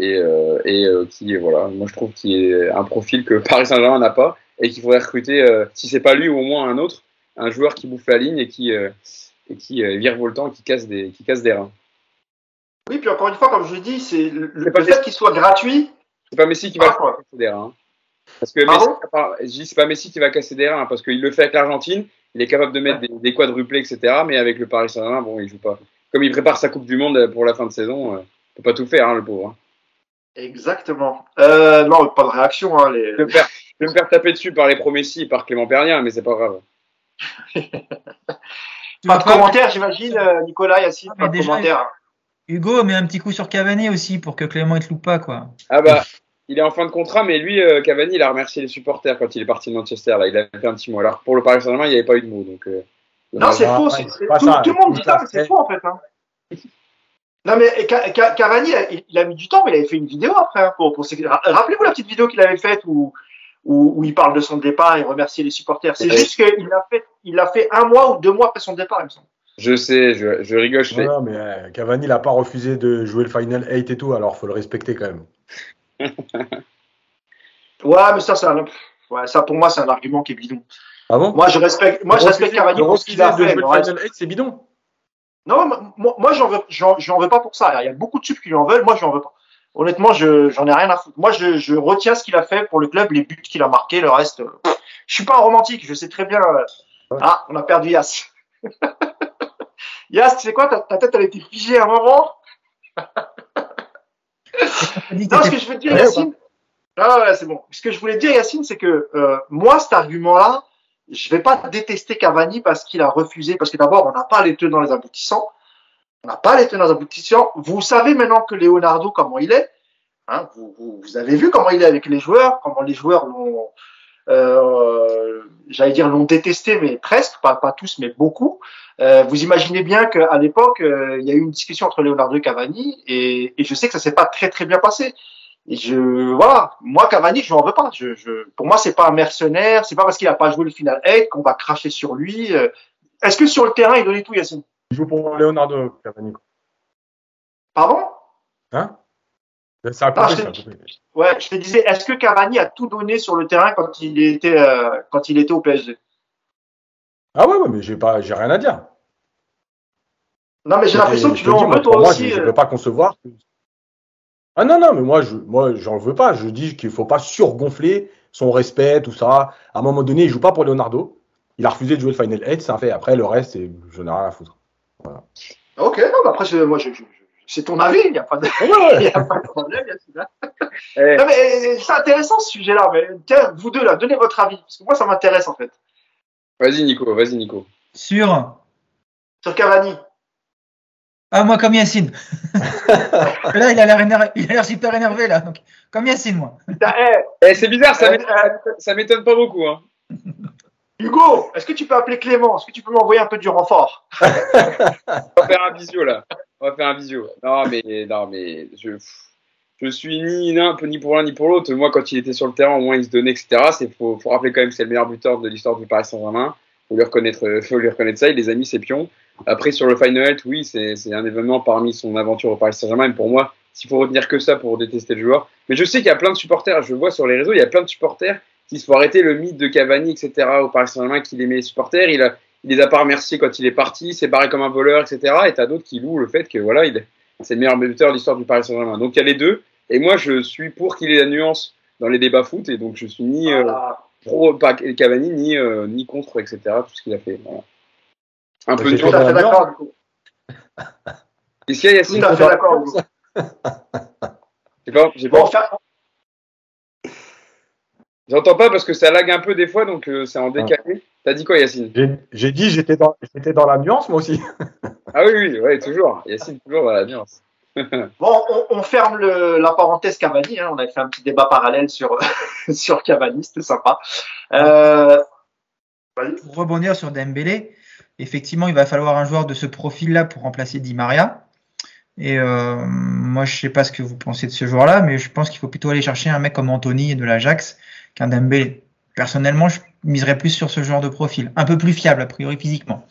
et, euh, et qui voilà, moi je trouve qu'il est un profil que Paris Saint-Germain n'a pas et qu'il faudrait recruter, si c'est pas lui ou au moins un autre, un joueur qui bouffe la ligne et qui et qui vire voltant et qui casse des qui casse des reins. Oui, puis encore une fois, comme je dis, c'est le, le fait qu'il soit gratuit. C'est pas Messi qui va ah, casser des reins. Parce que Messi, je dis c'est pas Messi qui va casser des reins parce qu'il le fait avec l'Argentine, il est capable de mettre des, des, quadruplés, etc. Mais avec le Paris Saint-Germain, bon, il joue pas. Comme il prépare sa Coupe du Monde pour la fin de saison, euh, il peut pas tout faire, hein, le pauvre. Hein. Exactement. Euh, non, pas de réaction. Hein, les... je, vais faire, je vais me faire taper dessus par les promessis, par Clément Pernien, mais c'est pas grave. pas de commentaire, j'imagine, euh, Nicolas, Yacine, pas de commentaire. Hugo met un petit coup sur Cavani aussi pour que Clément ne te loupe pas, quoi. Ah bah, il est en fin de contrat, mais lui, euh, Cavani, il a remercié les supporters quand il est parti de Manchester. Là, il a fait un petit mot. Alors pour le Paris Saint-Germain, il n'y avait pas eu de mot. Donc, euh, non, c'est faux. tout, tout, le monde dit ça, mais c'est faux en fait. Hein. Non mais Cavani, il, a mis du temps, mais il avait fait une vidéo après. Hein, pour, pour Rappelez-vous la petite vidéo qu'il avait faite où, où, où, il parle de son départ et remercier les supporters. C'est juste qu'il a fait, il a fait un mois ou deux mois après son départ, il me semble. Je sais, je, je rigole. Je fais... Non, mais euh, Cavani n'a pas refusé de jouer le Final 8 et tout, alors faut le respecter quand même. ouais, mais ça, c'est un... ouais, ça pour moi, c'est un argument qui est bidon. Ah bon? Moi, je respecte, moi, je respecte Cavani pour ce qu'il a fait. c'est bidon? Non, moi, moi j'en veux, j'en veux pas pour ça. Il y a beaucoup de subs qui lui en veulent. Moi, j'en veux pas. Honnêtement, je, j'en ai rien à foutre. Moi, je, je retiens ce qu'il a fait pour le club, les buts qu'il a marqués, le reste. Pff, je suis pas un romantique. Je sais très bien. Euh... Ah, on a perdu Yass. Yass, tu sais quoi ta, ta, tête, elle a été figée à un moment. non, ce que je veux dire, Yacine. Ah ouais, c'est bon. Ce que je voulais dire, Yacine, c'est que euh, moi, cet argument-là, je vais pas détester Cavani parce qu'il a refusé, parce que d'abord, on n'a pas les tenants les aboutissants. On n'a pas les tenants les aboutissants. Vous savez maintenant que Leonardo, comment il est. Hein, vous, vous, vous, avez vu comment il est avec les joueurs, comment les joueurs l'ont, euh, j'allais dire l'ont détesté, mais presque, pas, pas tous, mais beaucoup. Euh, vous imaginez bien qu'à l'époque, euh, il y a eu une discussion entre Leonardo et Cavani, et, et je sais que ça s'est pas très très bien passé. Je, voilà, moi Cavani, je n'en veux pas. Je, je, pour moi, c'est pas un mercenaire. C'est pas parce qu'il a pas joué le final 8 qu'on va cracher sur lui. Euh. Est-ce que sur le terrain, il donnait tout, Yacine? Il joue pour Leonardo Cavani. Pardon? Hein? Ça a coupé, je te, Ouais, je te disais, est-ce que Cavani a tout donné sur le terrain quand il était, euh, quand il était au PSG Ah ouais, ouais, mais j'ai pas, j'ai rien à dire. Non, mais j'ai l'impression que tu en veux toi aussi. je ne euh. peux pas concevoir ah non, non, mais moi, je, moi, j'en veux pas. Je dis qu'il faut pas surgonfler son respect, tout ça. À un moment donné, il joue pas pour Leonardo. Il a refusé de jouer le Final 8, c'est un fait. Après, le reste, je n'ai rien à foutre. Voilà. Ok, non, mais après, moi, je, je, c'est ton avis, il n'y a, pas de... ouais. a pas de problème. Eh. Non, mais c'est intéressant ce sujet-là. Mais tiens, vous deux, là, donnez votre avis. Parce que moi, ça m'intéresse, en fait. Vas-y, Nico, vas-y, Nico. Sur? Sur Cavani. Ah, moi, comme Yacine. là, il a l'air il a l'air super énervé, là. Donc, comme Yacine, moi. Eh, eh, c'est bizarre, ça euh, m'étonne pas beaucoup. Hein. Hugo, est-ce que tu peux appeler Clément? Est-ce que tu peux m'envoyer un peu du renfort? On va faire un visio, là. On va faire un visio. Non, mais, non, mais je, je suis ni, un peu ni pour l'un ni pour l'autre. Moi, quand il était sur le terrain, au moins, il se donnait, etc. Il faut, faut rappeler quand même que c'est le meilleur buteur de l'histoire du Paris Saint-Germain. Il faut lui reconnaître, faut lui reconnaître ça. Il les a mis ses pions. Après, sur le Final, oui, c'est un événement parmi son aventure au Paris Saint-Germain. Pour moi, s'il faut retenir que ça pour détester le joueur. Mais je sais qu'il y a plein de supporters, je vois sur les réseaux, il y a plein de supporters qui se font arrêter le mythe de Cavani, etc. au Paris Saint-Germain, qu'il aimait les supporters. Il, a, il les a pas remerciés quand il est parti, s'est barré comme un voleur, etc. Et t'as d'autres qui louent le fait que voilà, il c'est le meilleur buteur de l'histoire du Paris Saint-Germain. Donc il y a les deux. Et moi, je suis pour qu'il ait la nuance dans les débats foot. Et donc je suis ni euh, pro pas Cavani, ni, euh, ni contre, etc. Tout ce qu'il a fait. Voilà. Un peu de tout à fait d'accord. Qu'est-ce qu'il y a, Yacine Tout à fait d'accord, J'ai pas, j'ai pas. Bon, J'entends pas parce que ça lag un peu des fois, donc euh, c'est en décalé. T'as dit quoi, Yacine? J'ai dit j'étais dans, j'étais dans la nuance, moi aussi. ah oui, oui, ouais, toujours. Yacine, toujours dans la nuance. bon, on, on ferme le, la parenthèse Cavani. Hein. On a fait un petit débat parallèle sur, sur Cavani, c'était sympa. Euh... Pour rebondir sur Dembélé, effectivement, il va falloir un joueur de ce profil-là pour remplacer Di Maria. Et euh, moi, je sais pas ce que vous pensez de ce joueur-là, mais je pense qu'il faut plutôt aller chercher un mec comme Anthony de l'Ajax qu'un Dembélé. personnellement, je miserais plus sur ce genre de profil, un peu plus fiable a priori physiquement.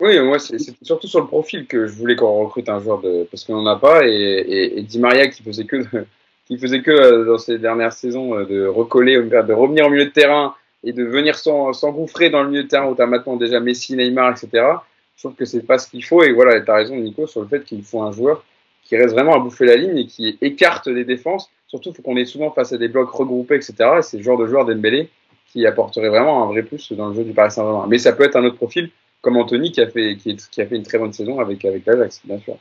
Oui, moi, c'est surtout sur le profil que je voulais qu'on recrute un joueur de. Parce qu'on n'en a pas. Et, Di Maria qui faisait que, qui faisait que euh, dans ces dernières saisons euh, de recoller, de revenir au milieu de terrain et de venir s'engouffrer dans le milieu de terrain où tu as maintenant déjà Messi, Neymar, etc. Je trouve que c'est pas ce qu'il faut. Et voilà, tu as raison, Nico, sur le fait qu'il faut un joueur qui reste vraiment à bouffer la ligne et qui écarte les défenses. Surtout, faut qu'on est souvent face à des blocs regroupés, etc. Et c'est le genre de joueur d'Embélé qui apporterait vraiment un vrai plus dans le jeu du Paris Saint-Germain. Mais ça peut être un autre profil comme Anthony qui a fait, qui, a fait une très bonne saison avec, avec l'Ajax, bien sûr.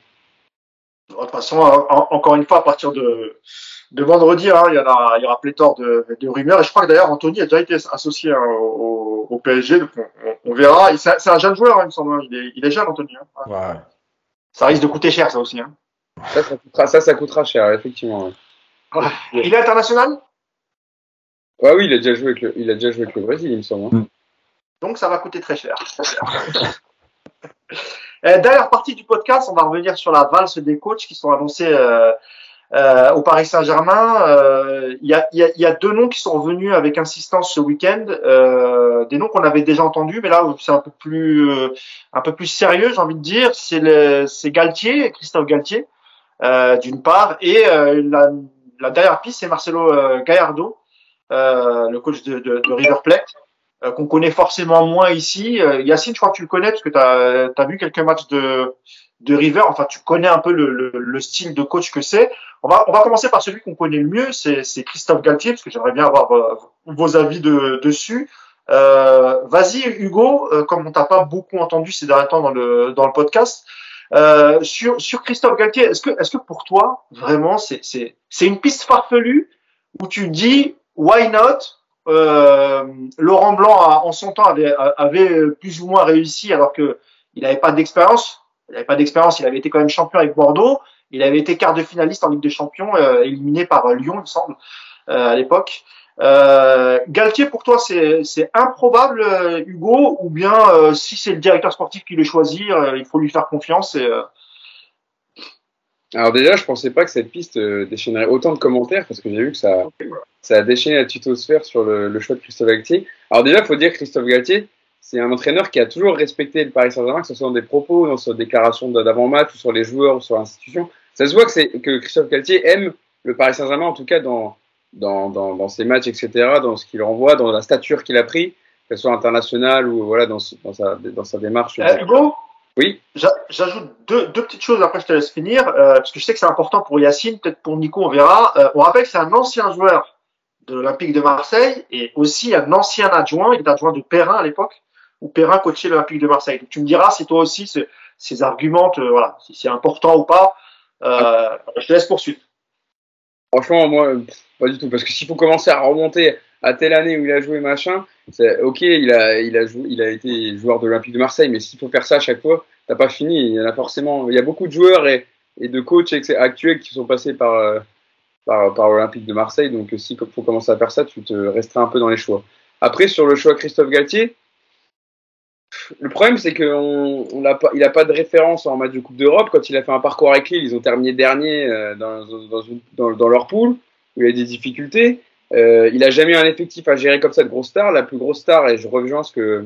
De toute façon, encore une fois, à partir de, de vendredi, hein, il, y aura, il y aura pléthore de, de rumeurs. Et je crois que d'ailleurs, Anthony a déjà été associé hein, au, au, PSG, donc on, verra. C'est un jeune joueur, hein, il me semble. Il est, il est jeune, Anthony. Ouais. Ça risque de coûter cher, ça aussi. Ça, ça coûtera, ça, ça coûtera cher, effectivement. Il est international? Ouais, oui, il a déjà joué avec le, il a déjà joué avec le Brésil, il me semble. Donc ça va coûter très cher. Euh, dernière partie du podcast, on va revenir sur la valse des coachs qui sont annoncés euh, euh, au Paris Saint-Germain. Il y, a, y, y, a, deux noms qui sont revenus avec insistance ce week-end, des noms qu'on avait déjà entendus, mais là c'est un peu plus un peu plus sérieux, j'ai envie de dire. C'est Galtier, Christophe Galtier, d'une part, et la, la, dernière piste c'est Marcelo Gallardo, le coach de, de, de River Plate. Euh, qu'on connaît forcément moins ici. Euh, Yacine, je crois que tu le connais parce que tu as, vu quelques matchs de, de River. Enfin, tu connais un peu le, le, le style de coach que c'est. On va, on va commencer par celui qu'on connaît le mieux, c'est Christophe Galtier, parce que j'aimerais bien avoir euh, vos avis de, dessus. Euh, Vas-y, Hugo, comme on t'a pas beaucoup entendu ces derniers temps dans le, dans le podcast, euh, sur, sur Christophe Galtier, est-ce que, est-ce que pour toi, vraiment, c'est une piste farfelue où tu dis, why not? Euh, Laurent Blanc, en son temps, avait, avait, plus ou moins réussi alors que il n'avait pas d'expérience. Il n'avait pas d'expérience. Il avait été quand même champion avec Bordeaux. Il avait été quart de finaliste en Ligue des Champions, euh, éliminé par Lyon, il me semble, euh, à l'époque. Euh, Galtier, pour toi, c'est improbable, Hugo, ou bien si c'est le directeur sportif qui le choisit, il faut lui faire confiance et, alors déjà, je pensais pas que cette piste euh, déchaînerait autant de commentaires parce que j'ai vu que ça, ça a déchaîné la tutosphère sur le, le choix de Christophe Galtier. Alors déjà, faut dire que Christophe Galtier, c'est un entraîneur qui a toujours respecté le Paris Saint-Germain, que ce soit dans des propos, dans ses déclarations d'avant-match, ou sur les joueurs, ou sur l'institution. Ça se voit que, c'est, que Christophe Galtier aime le Paris Saint-Germain, en tout cas dans, dans, dans, dans ses matchs, etc., dans ce qu'il renvoie, dans la stature qu'il a pris, qu'elle soit internationale ou voilà, dans, dans, sa, dans sa démarche. Hugo? Oui. J'ajoute deux, deux, petites choses, après je te laisse finir, euh, parce que je sais que c'est important pour Yacine, peut-être pour Nico, on verra. Euh, on rappelle que c'est un ancien joueur de l'Olympique de Marseille et aussi un ancien adjoint, il est adjoint de Perrin à l'époque, où Perrin coachait l'Olympique de Marseille. Donc, tu me diras si toi aussi ces arguments, voilà, si c'est important ou pas. Euh, je te laisse poursuivre. Franchement, moi, pas du tout, parce que s'il faut commencer à remonter à telle année où il a joué machin, ok, il a, il a joué, il a été joueur de l'Olympique de Marseille, mais s'il faut faire ça à chaque fois, t'as pas fini. Il y en a forcément, il y a beaucoup de joueurs et, de coachs actuels qui sont passés par, euh, par, par l'Olympique de Marseille. Donc s'il faut commencer à faire ça, tu te resteras un peu dans les choix. Après, sur le choix Christophe Galtier, le problème, c'est qu'il on, on n'a pas de référence en match de Coupe d'Europe. Quand il a fait un parcours avec Lille, ils ont terminé dernier euh, dans, dans, dans, dans, leur poule, où il y a des difficultés. Euh, il a jamais eu un effectif à gérer comme ça de grosse star. La plus grosse star, et je reviens ce que,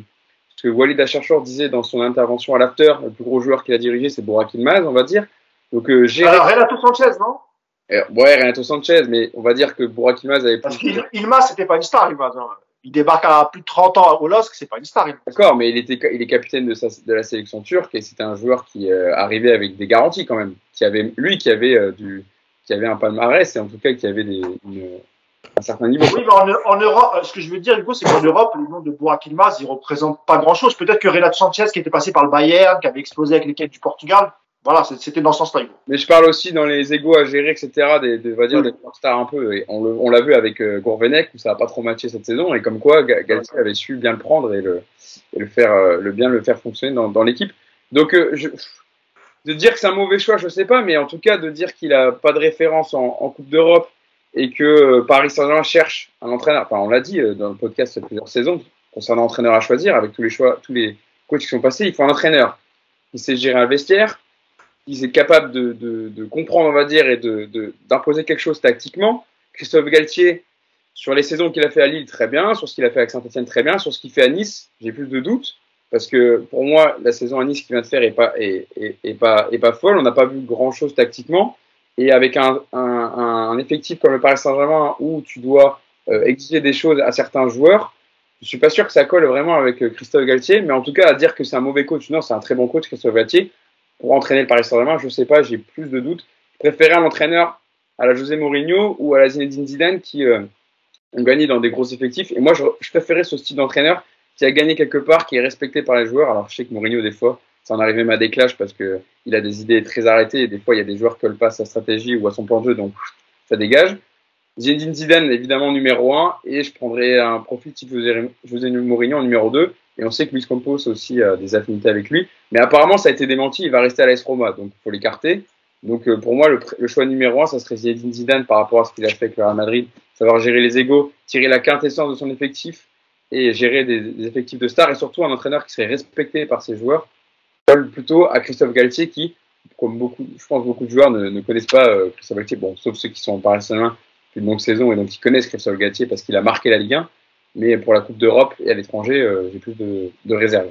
ce que Walid Acharchour disait dans son intervention à l'after, le plus gros joueur qu'il a dirigé, c'est Burak Ilmaz, on va dire. Donc, euh, gérer... Alors, Renato Sanchez, non? Euh, Ouais, Renato Sanchez, mais on va dire que Burak Ilmaz avait Parce qu'Ilmaz, c'était pas une star, Ilmaz. Hein. Il débarque à plus de 30 ans au LOSC, c'est pas une star. D'accord, mais il était, il est capitaine de, sa, de la sélection turque et c'était un joueur qui euh, arrivait avec des garanties quand même. Qui avait, lui, qui avait euh, du, qui avait un palmarès et en tout cas qui avait des, une, un certain niveau. Oui, mais en, en, Europe, ce que je veux dire, Hugo, c'est qu'en Europe, le nom de Burak Ilmaz, il représente pas grand chose. Peut-être que Renato Sanchez, qui était passé par le Bayern, qui avait explosé avec l'équipe du Portugal, voilà, c'était dans ce sens-là. Mais je parle aussi dans les égos à gérer, etc., des, des, on va dire, des stars un peu. Et on l'a vu avec euh, Gourvenec, où ça n'a pas trop matché cette saison, et comme quoi Galtier avait su bien le prendre et le, et le faire, euh, le bien le faire fonctionner dans, dans l'équipe. Donc, euh, je, de dire que c'est un mauvais choix, je sais pas, mais en tout cas, de dire qu'il a pas de référence en, en Coupe d'Europe et que euh, Paris Saint-Germain cherche un entraîneur. Enfin, on l'a dit euh, dans le podcast il y a plusieurs saisons concernant l'entraîneur à choisir, avec tous les choix, tous les coachs qui sont passés, il faut un entraîneur qui sait gérer un vestiaire, qui est capable de, de, de comprendre, on va dire, et d'imposer de, d'imposer quelque chose tactiquement. Christophe Galtier, sur les saisons qu'il a fait à Lille, très bien. Sur ce qu'il a fait avec Saint-Etienne, très bien. Sur ce qu'il fait à Nice, j'ai plus de doutes. Parce que pour moi, la saison à Nice qu'il vient de faire est pas, est, est, pas, est pas folle. On n'a pas vu grand-chose tactiquement. Et avec un, un, un, effectif comme le Paris Saint-Germain où tu dois euh, exiger des choses à certains joueurs, je suis pas sûr que ça colle vraiment avec euh, Christophe Galtier. Mais en tout cas, à dire que c'est un mauvais coach, non, c'est un très bon coach, Christophe Galtier. Pour entraîner le Paris Saint-Germain, je sais pas, j'ai plus de doutes. Je préférais un entraîneur à la José Mourinho ou à la Zinedine Zidane qui euh, ont gagné dans des gros effectifs. Et moi, je, je préférais ce style d'entraîneur qui a gagné quelque part, qui est respecté par les joueurs. Alors, je sais que Mourinho, des fois, ça en arrive même à des clashs parce que il a des idées très arrêtées et des fois, il y a des joueurs qui collent pas à sa stratégie ou à son plan de jeu, donc ça dégage. Zinedine Zidane, évidemment, numéro 1, et je prendrais un profil type José Mourinho numéro 2. Et on sait que Luis Campos aussi a des affinités avec lui. Mais apparemment, ça a été démenti, il va rester à l'AS Roma, donc faut l'écarter. Donc euh, pour moi, le, le, choix numéro 1, ça serait Zinedine Zidane par rapport à ce qu'il a fait avec le Real Madrid, savoir gérer les égaux, tirer la quintessence de son effectif, et gérer des, des, effectifs de stars et surtout un entraîneur qui serait respecté par ses joueurs, colle plutôt à Christophe Galtier qui, comme beaucoup, je pense beaucoup de joueurs ne, connaissent pas euh, Christophe Galtier, bon, sauf ceux qui sont en Paris Saint-Germain depuis une longue saison et donc qui connaissent Christophe Galtier parce qu'il a marqué la Ligue 1, mais pour la Coupe d'Europe et à l'étranger, euh, j'ai plus de, de réserves.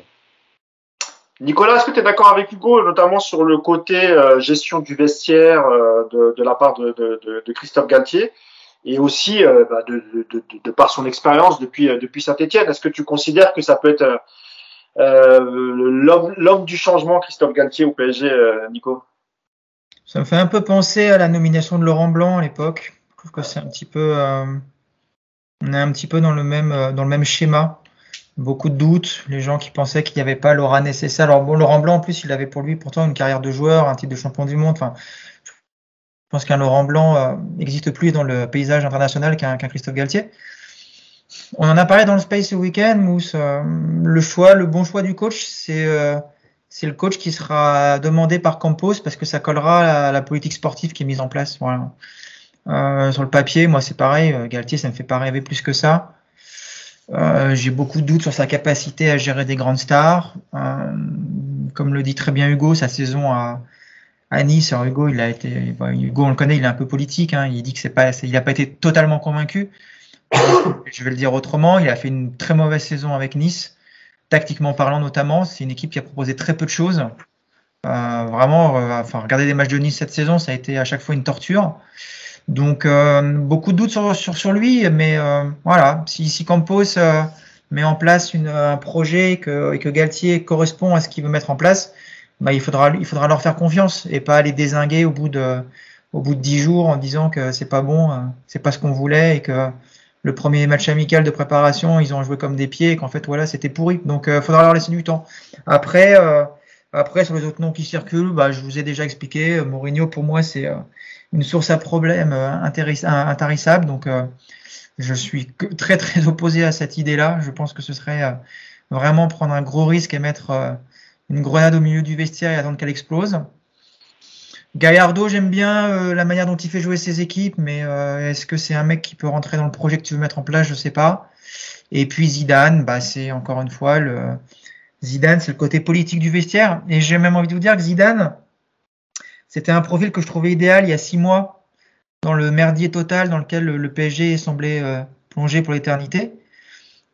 Nicolas, est-ce que tu es d'accord avec Hugo, notamment sur le côté euh, gestion du vestiaire de, de, la part de, de, Christophe Galtier et aussi bah, de, par son expérience depuis, depuis Saint-Etienne Est-ce que tu considères que ça peut être l'homme du changement, Christophe Galtier au PSG, Nico Ça me fait un peu penser à la nomination de Laurent Blanc à l'époque. Je trouve que c'est un petit peu, on est un petit peu dans le même, dans le même schéma beaucoup de doutes, les gens qui pensaient qu'il n'y avait pas l'aura nécessaire. Alors bon, Laurent Blanc, en plus, il avait pour lui pourtant une carrière de joueur, un titre de champion du monde. Enfin, je pense qu'un Laurent Blanc euh, existe plus dans le paysage international qu'un qu Christophe Galtier. On en a parlé dans le Space ce week-end, Mousse. Euh, le choix, le bon choix du coach, c'est euh, c'est le coach qui sera demandé par Campos parce que ça collera à la politique sportive qui est mise en place. Voilà. Euh, sur le papier, moi c'est pareil. Galtier, ça me fait pas rêver plus que ça. J'ai beaucoup de doutes sur sa capacité à gérer des grandes stars. Comme le dit très bien Hugo, sa saison à, à Nice, Hugo, il a été, bon, Hugo, on le connaît, il est un peu politique. Hein, il dit que c'est pas, il n'a pas été totalement convaincu. Je vais le dire autrement, il a fait une très mauvaise saison avec Nice, tactiquement parlant notamment. C'est une équipe qui a proposé très peu de choses. Euh, vraiment, euh, enfin, regarder des matchs de Nice cette saison, ça a été à chaque fois une torture. Donc euh, beaucoup de doutes sur, sur, sur lui, mais euh, voilà, si, si Campos euh, met en place une, un projet et que, et que Galtier correspond à ce qu'il veut mettre en place, bah, il, faudra, il faudra leur faire confiance et pas les désinguer au bout de, au bout de dix jours en disant que c'est pas bon, c'est pas ce qu'on voulait et que le premier match amical de préparation, ils ont joué comme des pieds et qu'en fait voilà, c'était pourri. Donc il faudra leur laisser du temps. Après, après sur les autres noms qui circulent, bah, je vous ai déjà expliqué. Mourinho pour moi c'est une source à problème euh, intarissable. Donc, euh, je suis très très opposé à cette idée-là. Je pense que ce serait euh, vraiment prendre un gros risque et mettre une grenade au milieu du vestiaire et attendre qu'elle explose. Gallardo, j'aime bien la manière dont il fait jouer ses équipes, mais est-ce que c'est un mec qui peut rentrer dans le projet que tu veux mettre en place? Je sais pas. Et puis Zidane, bah c'est encore une fois le Zidane, c'est le côté politique du vestiaire. Et j'ai même envie de vous dire que Zidane, c'était un profil que je trouvais idéal il y a six mois, dans le merdier total dans lequel le, PSG semblait euh, plonger pour l'éternité.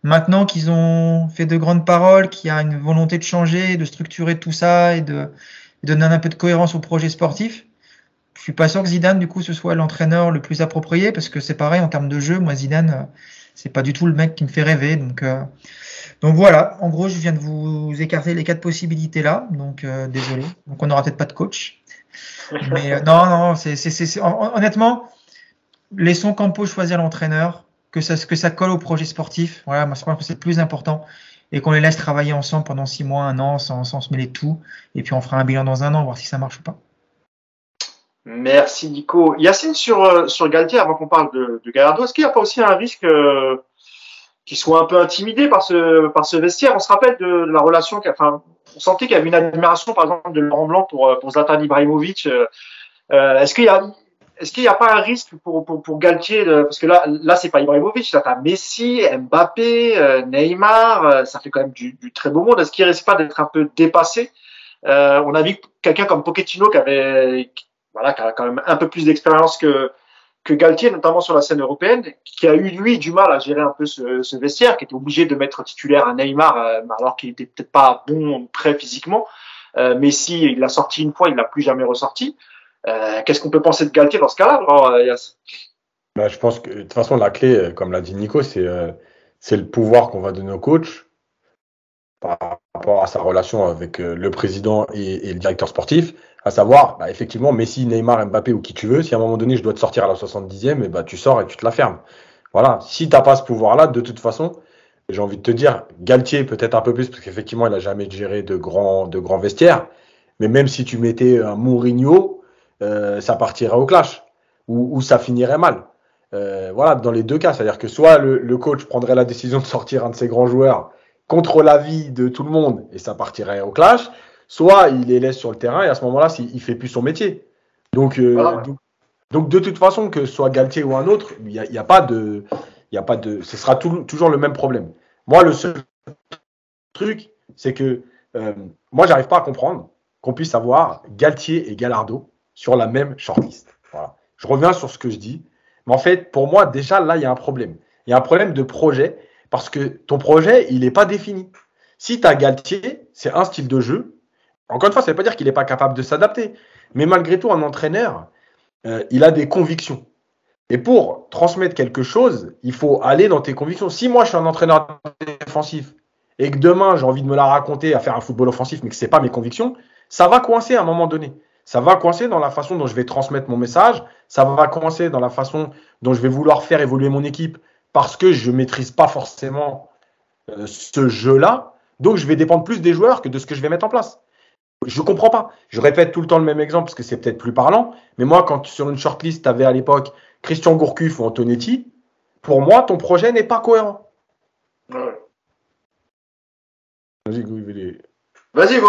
Maintenant qu'ils ont fait de grandes paroles, qu'il y a une volonté de changer, de structurer tout ça et de, de donner un peu de cohérence au projet sportif, je suis pas sûr que Zidane du coup ce soit l'entraîneur le plus approprié parce que c'est pareil en termes de jeu. Moi Zidane, euh, c'est pas du tout le mec qui me fait rêver. Donc euh, donc voilà. En gros, je viens de vous écarter les quatre possibilités là. Donc euh, désolé. Donc on n'aura peut-être pas de coach. Mais euh, non, non, c'est, honnêtement, laissons Campo choisir l'entraîneur, que ça, que ça colle au projet sportif. Voilà, moi je pense que c'est le plus important. Et qu'on les laisse travailler ensemble pendant six mois, un an, sans, sans se mêler de tout. Et puis on fera un bilan dans un an, voir si ça marche ou pas. Merci Nico. Yacine, sur, euh, sur Galtier, avant qu'on parle de, de Gallardo, est-ce qu'il n'y a pas aussi un risque euh, qu'il soit un peu intimidé par ce, par ce vestiaire? On se rappelle de, de la relation, enfin, on sentait qu'il y avait une admiration, par exemple, de Laurent Blanc pour, pour Zlatan Ibrahimovic. Euh, est-ce qu'il y a est-ce qu'il n'y a pas un risque pour, pour, pour Galtier de, Parce que là, là c'est pas Ibrahimovic, là, t'as Messi, Mbappé, euh, Neymar, euh, ça fait quand même du, du très beau monde. Est-ce qu'il risque pas d'être un peu dépassé? Euh, On a vu quelqu'un comme Pochettino qui avait, voilà, qui a quand même un peu plus d'expérience que, que Galtier, notamment sur la scène européenne, qui a eu lui du mal à gérer un peu ce, ce vestiaire, qui était obligé de mettre titulaire à Neymar euh, alors qu'il était peut-être pas bon très physiquement. Euh, Messi, il l'a sorti une fois, il l'a plus jamais ressorti. Euh, Qu'est-ce qu'on peut penser de Galtier dans ce cas-là, alors, Yass bah, Je pense que de toute façon, la clé, euh, comme l'a dit Nico, c'est euh, le pouvoir qu'on va donner au coach par rapport à sa relation avec euh, le président et, le directeur sportif, à savoir, bah, effectivement, Messi, Neymar, Mbappé ou qui tu veux, si à un moment donné je dois te sortir à la 70e, et bah, tu sors et tu te la fermes. Voilà, si tu n'as pas ce pouvoir-là, de toute façon, j'ai envie de te dire, Galtier peut-être un peu plus, parce qu'effectivement, il n'a jamais géré de grands, de grands vestiaires, mais même si tu mettais un Mourinho, euh, ça partirait au clash, ou, ou ça finirait mal. Euh, voilà, dans les deux cas, c'est-à-dire que soit le, le, coach prendrait la décision de sortir un de ses grands joueurs contre l'avis de tout le monde et ça partirait au clash, soit il les laisse sur le terrain et à ce moment-là, il fait plus son métier. Donc, euh, voilà. donc, donc, de toute façon, que ce soit Galtier ou un autre, il n'y a, y a, pas de, il y a pas de, ce sera tout, toujours le même problème. Moi, le seul truc, c'est que euh, moi, j'arrive pas à comprendre qu'on puisse avoir Galtier et Gallardo sur la même shortlist. Voilà. Je reviens sur ce que je dis. Mais en fait, pour moi, déjà, là, il y a un problème. Il y a un problème de projet parce que ton projet, il n'est pas défini. Si tu as Galtier, c'est un style de jeu. Encore une fois, ça ne veut pas dire qu'il n'est pas capable de s'adapter. Mais malgré tout, un entraîneur, euh, il a des convictions. Et pour transmettre quelque chose, il faut aller dans tes convictions. Si moi, je suis un entraîneur défensif et que demain, j'ai envie de me la raconter à faire un football offensif, mais que ce n'est pas mes convictions, ça va coincer à un moment donné. Ça va coincer dans la façon dont je vais transmettre mon message. Ça va coincer dans la façon dont je vais vouloir faire évoluer mon équipe parce que je ne maîtrise pas forcément euh, ce jeu-là. Donc, je vais dépendre plus des joueurs que de ce que je vais mettre en place. Je ne comprends pas. Je répète tout le temps le même exemple parce que c'est peut-être plus parlant. Mais moi, quand sur une shortlist, tu avais à l'époque Christian Gourcuff ou Antonetti, pour moi, ton projet n'est pas cohérent. Ouais. Vas-y.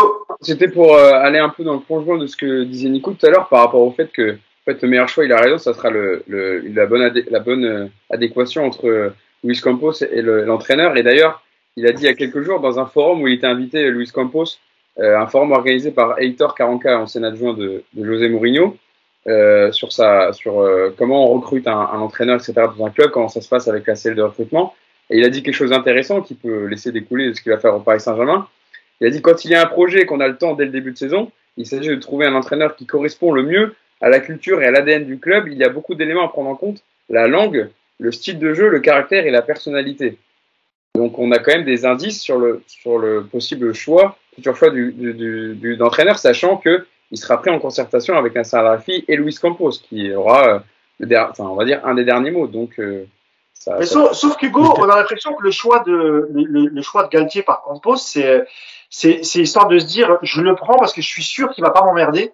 C'était pour euh, aller un peu dans le conjoint de ce que disait Nico tout à l'heure par rapport au fait que en fait, le meilleur choix, il a raison, ça sera le, le, la bonne, la bonne euh, adéquation entre euh, Luis Campos et l'entraîneur. et d'ailleurs, il a dit il y a quelques jours dans un forum où il était invité, Luis Campos, euh, un forum organisé par Heitor Caranca, ancien adjoint de, de José Mourinho, euh, sur, sa, sur euh, comment on recrute un, un, entraîneur, etc. dans un club, comment ça se passe avec la cellule de recrutement. Et il a dit quelque chose d'intéressant qui peut laisser découler de ce qu'il va faire au Paris Saint-Germain. Il a dit quand il y a un projet, qu'on a le temps dès le début de saison, il s'agit de trouver un entraîneur qui correspond le mieux à la culture et à l'ADN du club, il y a beaucoup d'éléments à prendre en compte. La langue, le style de jeu, le caractère et la personnalité. Donc on a quand même des indices sur le, sur le possible choix, futur choix du, du, du, d'entraîneur, sachant que il sera pris en concertation avec un Salafi et Luis Campos, qui aura, euh, le der, enfin, on va dire, un des derniers mots. Donc, euh, ça, Mais ça... Sauf, sauf qu'Hugo, on a l'impression que le choix de, le, le, choix de Galtier par Campos, c'est, c'est, c'est histoire de se dire, je le prends parce que je suis sûr qu'il va pas m'emmerder.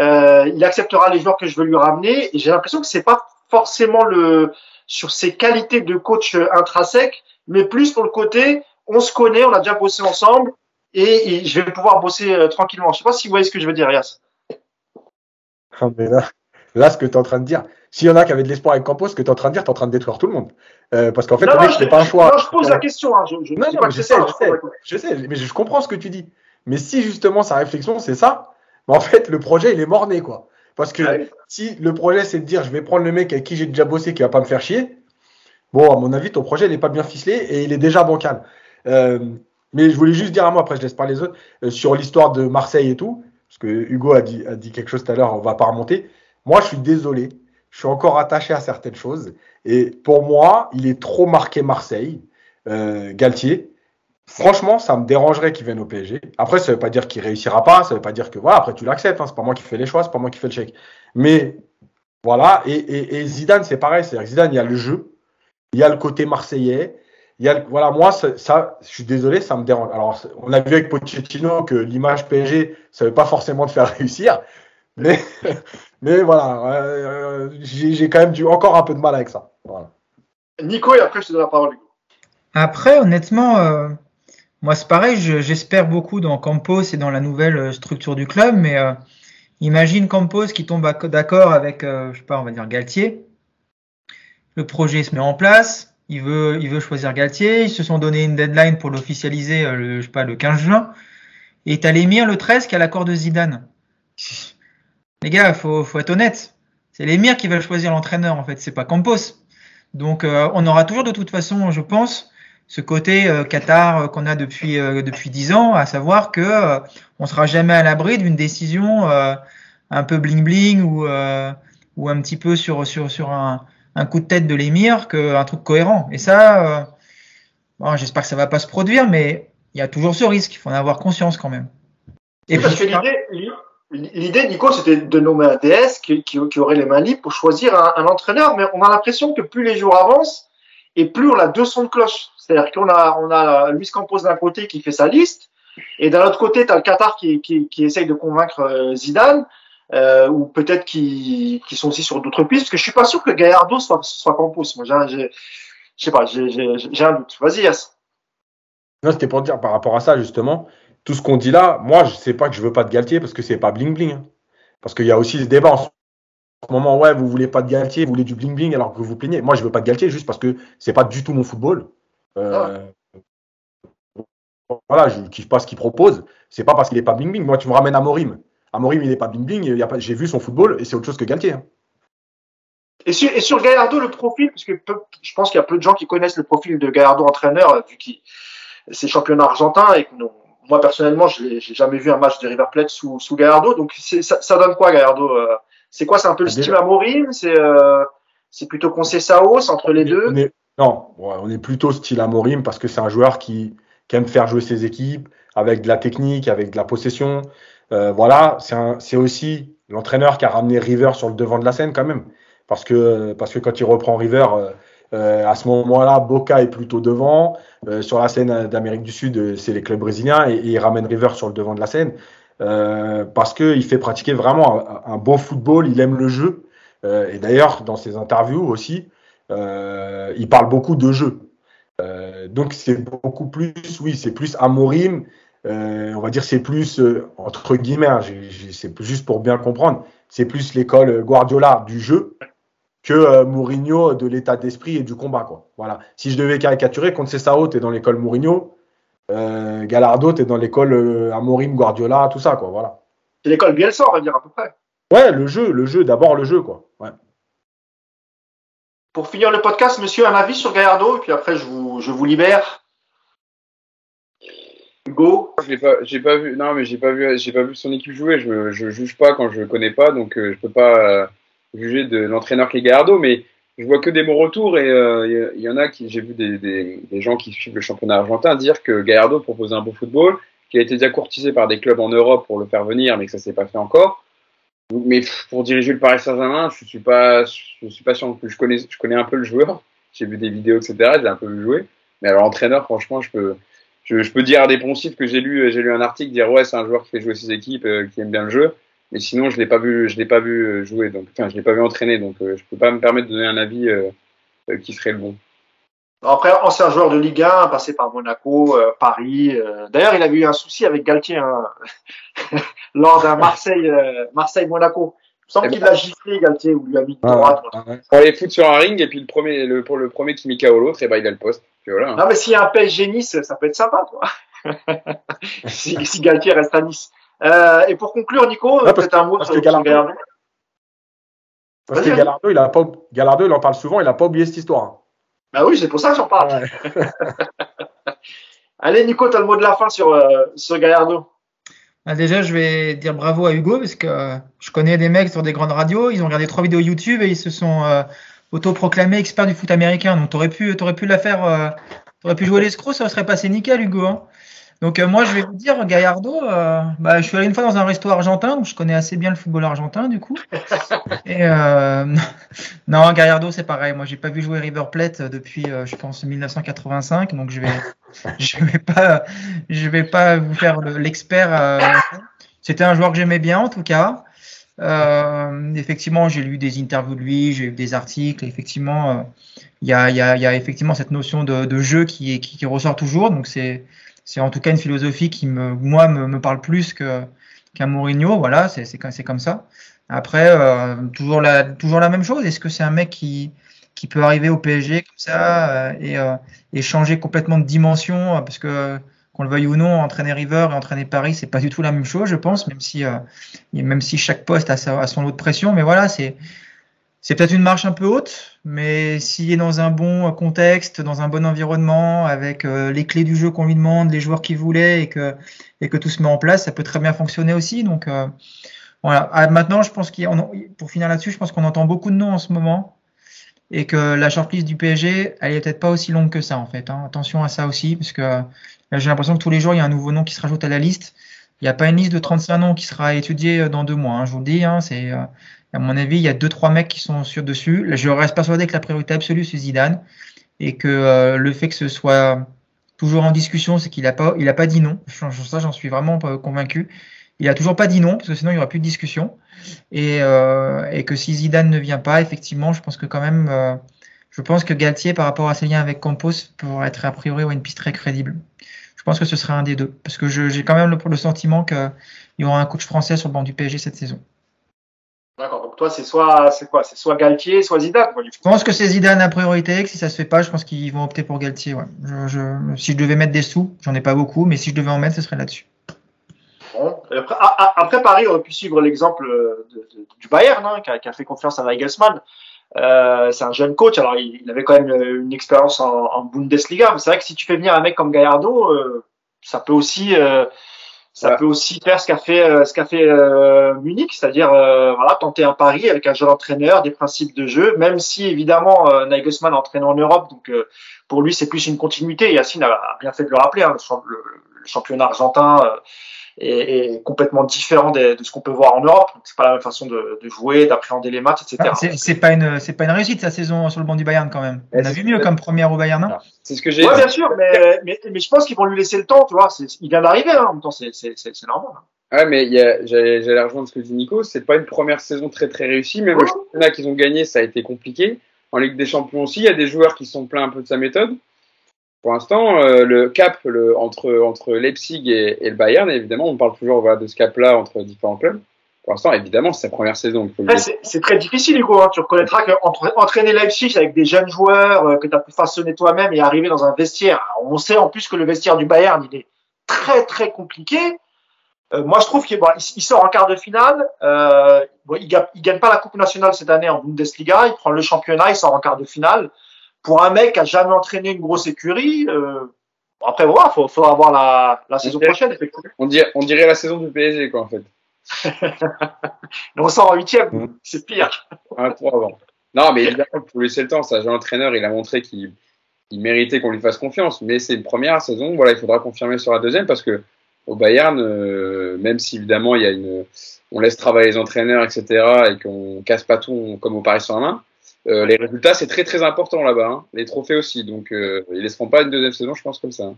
Euh, il acceptera les joueurs que je veux lui ramener. Et j'ai l'impression que c'est pas forcément le sur ses qualités de coach intrinsèque, mais plus pour le côté on se connaît, on a déjà bossé ensemble et, je vais pouvoir bosser euh, tranquillement. Je sais pas si vous voyez ce que je veux dire, Yas. Non, mais là, là, ce que tu es en train de dire, s'il y en a qui avaient de l'espoir avec Campos, ce que tu es en train de dire, tu es en train de détruire tout le monde. Euh, parce qu'en fait, non, non, pas un choix. Non, je pose la question. Hein. Je, je, non, non, je sais, ça, je, sais, je sais, mais je comprends ce que tu dis. Mais si justement sa réflexion, c'est ça, mais en fait, le projet, il est mort-né, quoi. Parce que ouais. si le projet, c'est de dire, je vais prendre le mec avec qui j'ai déjà bossé, qui va pas me faire chier, bon, à mon avis, ton projet, il n'est pas bien ficelé et il est déjà bancal. Euh, mais je voulais juste dire à moi, après, je laisse parler les autres, euh, sur l'histoire de Marseille et tout, parce que Hugo a dit, a dit quelque chose tout à l'heure, on va pas remonter. Moi, je suis désolé. Je suis encore attaché à certaines choses. Et pour moi, il est trop marqué Marseille, euh, Galtier. Franchement, ça me dérangerait qu'il vienne au PSG. Après, ça ne veut pas dire qu'il réussira pas, ça ne veut pas dire que voilà, après tu l'acceptes, hein, c'est pas moi qui fais les choix, c'est pas moi qui fais le chèque. Mais voilà, et, Zidane, c'est pareil, c'est-à-dire Zidane, il y a le jeu, il y a le côté marseillais, il y a voilà, moi ça, je suis désolé, ça me dérange. Alors, on a vu avec Pochettino que l'image PSG, ça veut pas forcément te faire réussir, mais mais voilà, euh, j'ai quand même du encore un peu de mal avec ça. Voilà. Nico, et après je te donne la parole. Après, honnêtement. Euh... Moi, c'est pareil, j'espère beaucoup dans Campos et dans la nouvelle structure du club, mais euh, imagine Campos qui tombe d'accord avec, euh, je sais pas, on va dire Galtier. Le projet se met en place, il veut, il veut choisir Galtier, ils se sont donné une deadline pour l'officialiser, euh, le, je sais pas, le 15 juin, et t'as l'émir le 13 qui a l'accord de Zidane. Les gars, faut, faut être honnête. c'est l'émir qui va choisir l'entraîneur en fait, c'est pas Campos. Donc on aura toujours de toute façon, je pense, ce côté Qatar qu'on a depuis depuis dix ans, à savoir que on sera jamais à l'abri d'une décision un peu bling bling ou ou un petit peu sur sur sur un, un coup de tête de l'émir qu'un truc cohérent. Et ça, bon, j'espère que ça va pas se produire, mais il y a toujours ce risque. Il faut en avoir conscience quand même. Et l'idée, Nico, c'était de nommer un DS qui, qui, aurait les mains libres pour choisir un, entraîneur, mais on a l'impression que plus les jours avancent et plus on a deux sons de cloche. C'est-à-dire qu'on a, on a Luis Campos d'un côté qui fait sa liste, et d'un autre côté, tu as le Qatar qui, qui, qui, essaye de convaincre euh, Zidane, euh, ou peut-être qui, qui sont aussi sur d'autres pistes, parce que je suis pas sûr que Gallardo soit, soit Campos. Moi, je sais pas, j'ai un doute. Vas-y, Yass. Non, c'était pour dire par rapport à ça, justement, tout ce qu'on dit là, moi, je sais pas que je veux pas de Galtier parce que c'est pas bling bling. Hein. Parce qu'il y a aussi des débats en ce moment, ouais, vous voulez pas de Galtier, vous voulez du bling bling alors que vous plaignez. Moi, je veux pas de Galtier juste parce que c'est pas du tout mon football. Euh, voilà, je kiffe pas ce qu'il propose. C'est pas parce qu'il est pas bling bling. Moi, tu me ramènes à Morim. À Morim, il est pas bling bling. J'ai vu son football et c'est autre chose que Galtier. Hein. Et sur, et sur Gallardo, le profil, parce que je pense qu'il y a peu de gens qui connaissent le profil de Gallardo entraîneur, vu qu'il c'est championnat argentin et que moi personnellement, je n'ai jamais vu un match de River Plate sous, sous Gallardo. Donc ça, ça, donne quoi Gallardo euh? C'est quoi C'est un peu le style Amorim C'est euh, c'est plutôt Conceição C'est entre les deux? Non, on est plutôt style Amorim parce que c'est un joueur qui, qui, aime faire jouer ses équipes avec de la technique, avec de la possession. Euh, voilà, c'est aussi l'entraîneur qui a ramené River sur le devant de la scène quand même. Parce que, parce que quand il reprend River, euh, euh, à ce moment-là, Boca est plutôt devant. Euh, sur la scène d'Amérique du Sud, euh, c'est les clubs brésiliens et, il ramène River sur le devant de la scène parce qu'il fait pratiquer vraiment un, bon football. Il aime le jeu. et d'ailleurs, dans ses interviews aussi, il parle beaucoup de jeu. donc c'est beaucoup plus, oui, c'est plus Amorim. on va dire c'est plus entre guillemets, hein, c'est juste pour bien comprendre, c'est plus l'école Guardiola du jeu que euh, Mourinho de l'état d'esprit et du combat. Quoi. Voilà. Si je devais caricaturer, contre Cessao, tu es dans l'école Mourinho, euh, Gallardo, tu es dans l'école euh, Amorim, Guardiola, tout ça. Quoi. Voilà. C'est l'école Bielsa, on va dire à peu près. Ouais, le jeu, le jeu, d'abord le jeu. Quoi. Ouais. Pour finir le podcast, monsieur, un avis sur Gallardo, et puis après je vous, je vous libère. Hugo J'ai pas, pas vu, non, mais j'ai pas vu, j'ai pas vu son équipe jouer. Je, ne juge pas quand je connais pas, donc je peux pas juger de l'entraîneur qui est Gallardo, mais je vois que des bons retours et il euh, y, en a qui, j'ai vu des, gens qui suivent le championnat argentin dire que Gallardo proposait un beau football, qu'il a été déjà courtisé par des clubs en Europe pour le faire venir, mais que ça s'est pas fait encore. Mais pour diriger le Paris Saint-Germain, je suis pas, je suis pas sûr que je connais, je connais un peu le joueur. J'ai vu des vidéos, etc. J'ai un peu vu jouer. Mais alors entraîneur, franchement, je peux, je, peux dire à des sites que j'ai lu, j'ai lu un article dire ouais, c'est un joueur qui fait jouer ses équipes, euh, qui aime bien le jeu. Mais sinon, je l'ai pas vu, je l'ai pas vu euh, jouer, donc enfin, je l'ai pas vu entraîner, donc euh, je peux pas me permettre de donner un avis euh, qui serait le bon. Après, ancien joueur de Ligue 1, passé par Monaco, Paris. D'ailleurs, il a eu un souci avec Galtier hein, lors d'un Marseille, Marseille-Monaco. Il semble qu'il l'a giflé, Galtier, ou lui a mis de droite. Pour aller foutre sur un ring, et puis le premier, le, pour le premier qui met KO l'autre, et ben il a le poste. voilà, hein. Non, mais s'il y a un PSG Nice, ça peut être sympa, quoi. si, si Galtier reste à Nice. Euh, et pour conclure, Nico, peut-être un mot sur, Gallardo. Parce que Gallardo, il a pas, Gallardo, il en parle souvent, il n'a pas oublié cette histoire. Bah oui, c'est pour ça que j'en parle. Allez, Nico, tu as le mot de la fin sur, euh, sur Gallardo. Bah déjà, je vais dire bravo à Hugo parce que euh, je connais des mecs sur des grandes radios, ils ont regardé trois vidéos YouTube et ils se sont euh, autoproclamés experts du foot américain. Donc, tu aurais pu, aurais pu la faire, euh, tu aurais pu jouer l'escroc, ça serait passé nickel, Hugo. Hein. Donc euh, moi je vais vous dire Gallardo, euh, bah, je suis allé une fois dans un resto argentin, donc je connais assez bien le football argentin du coup. Et euh, non Gallardo c'est pareil, moi j'ai pas vu jouer River Plate depuis je pense 1985, donc je vais je vais pas je vais pas vous faire l'expert. C'était un joueur que j'aimais bien en tout cas. effectivement j'ai lu des interviews de lui, j'ai lu des articles. Effectivement il y a, y, a, y, a, effectivement cette notion de, de jeu qui, qui, qui ressort toujours, donc c'est c'est en tout cas une philosophie qui me, moi, me, parle plus que qu'un Mourinho. Voilà, c'est c'est comme ça. Après, euh, toujours la toujours la même chose. Est-ce que c'est un mec qui qui peut arriver au PSG comme ça euh, et, euh, et changer complètement de dimension parce que qu'on le veuille ou non, entraîner River et entraîner Paris, c'est pas du tout la même chose, je pense, même si même si chaque poste a, a son lot de pression. Mais voilà, c'est c'est peut-être une marche un peu haute, mais s'il est dans un bon contexte, dans un bon environnement, avec euh, les clés du jeu qu'on lui demande, les joueurs qu'il voulait et que, et que tout se met en place, ça peut très bien fonctionner aussi. Donc euh, voilà. Ah, maintenant, je pense qu'il pour finir là-dessus, je pense qu'on entend beaucoup de noms en ce moment et que la shortlist du PSG, elle est peut-être pas aussi longue que ça en fait. Hein. Attention à ça aussi, parce que j'ai l'impression que tous les jours il y a un nouveau nom qui se rajoute à la liste. Il n'y a pas une liste de 35 noms qui sera étudiée dans deux mois. Hein, je vous le dis, hein, c'est à mon avis, il y a deux trois mecs qui sont sur dessus. je reste persuadé que la priorité absolue c'est Zidane et que euh, le fait que ce soit toujours en discussion, c'est qu'il a pas pas dit non. Ça, j'en suis vraiment convaincu. Il a toujours pas dit non parce que sinon il y aura plus de discussion. Et, euh, que si Zidane ne vient pas, effectivement, je pense que quand même, euh, je pense que Galtier, par rapport à ses liens avec Campos, pourrait être a priori une piste très crédible. Je pense que ce serait un des deux parce que j'ai quand même le, le sentiment qu'il y aura un coach français sur le banc du PSG cette saison. D'accord. Donc toi, c'est soit, c'est quoi? C'est soit Galtier, soit Zidane. je pense que c'est Zidane a priorité. Que si ça se fait pas, je pense qu'ils vont opter pour Galtier. Ouais. Je, si je devais mettre des sous, j'en ai pas beaucoup, mais si je devais en mettre, ce serait là-dessus. Bon. Après, après, Paris aurait pu suivre l'exemple du Bayern, hein, qui, a, fait confiance à Nagelsmann. Euh, c'est un jeune coach, alors il, avait quand même une expérience en, Bundesliga, mais c'est vrai que si tu fais venir un mec comme Gallardo, euh, ça peut aussi euh, ça peut aussi faire ce qu'a fait euh, ce qu'a fait euh, Munich, c'est-à-dire euh, voilà tenter un pari avec un jeune entraîneur, des principes de jeu, même si évidemment euh, Nagelsmann entraîne en Europe, donc pour lui c'est plus une continuité. Yacine a bien fait de le rappeler, hein, le, le, championnat argentin est, complètement différent de, de ce qu'on peut voir en Europe. C'est pas la même façon de, de jouer, d'appréhender les matchs, etc. c'est pas une c'est pas une réussite sa saison sur le banc du Bayern quand même. On a vu mieux comme première au Bayern. Hein c'est ce que j'ai. Ouais, bien sûr, mais, mais, mais, je pense qu'ils vont lui laisser le temps, tu vois. Il vient d'arriver, hein, en même temps, c'est normal. Hein. Ouais, mais j'allais rejoindre ce que dit Nico. C'est pas une première saison très très réussie. Même le championnat qu'ils ont gagné, ça a été compliqué. En Ligue des Champions aussi, il y a des joueurs qui sont pleins un peu de sa méthode. Pour l'instant, euh, le cap le, entre, entre Leipzig et, et, le Bayern, évidemment, on parle toujours voilà, de ce cap-là entre différents clubs. Pour l'instant, évidemment, c'est sa première saison. C'est très difficile, Hugo. Hein. Tu reconnaîtras qu'entraîner Leipzig avec des jeunes joueurs euh, que tu as pu façonner toi-même et arriver dans un vestiaire, on sait en plus que le vestiaire du Bayern, il est très très compliqué. Euh, moi, je trouve qu'il bon, il sort en quart de finale. Euh, bon, il, gagne, il gagne pas la Coupe nationale cette année en Bundesliga. Il prend le championnat, il sort en quart de finale pour un mec qui a jamais entraîné une grosse écurie, euh, après voilà, faut, faudra voir la, la saison prochaine. On dirait, on dirait la saison du PSG quoi en fait. on sort en huitième, mmh. c'est pire. Un trois avant. Non, mais évidemment, il faut laisser le temps. Ça, entraîneur, il a montré qu'il il méritait qu'on lui fasse confiance. Mais c'est une première saison. Voilà, il faudra confirmer sur la deuxième parce que au Bayern, euh, même si évidemment il y a une, on laisse travailler les entraîneurs, etc., et qu'on casse pas tout comme au Paris Saint-Germain, euh, les résultats, c'est très très important là-bas. Hein. Les trophées aussi. Donc, euh, ils laisseront pas une deuxième saison, je pense, comme ça.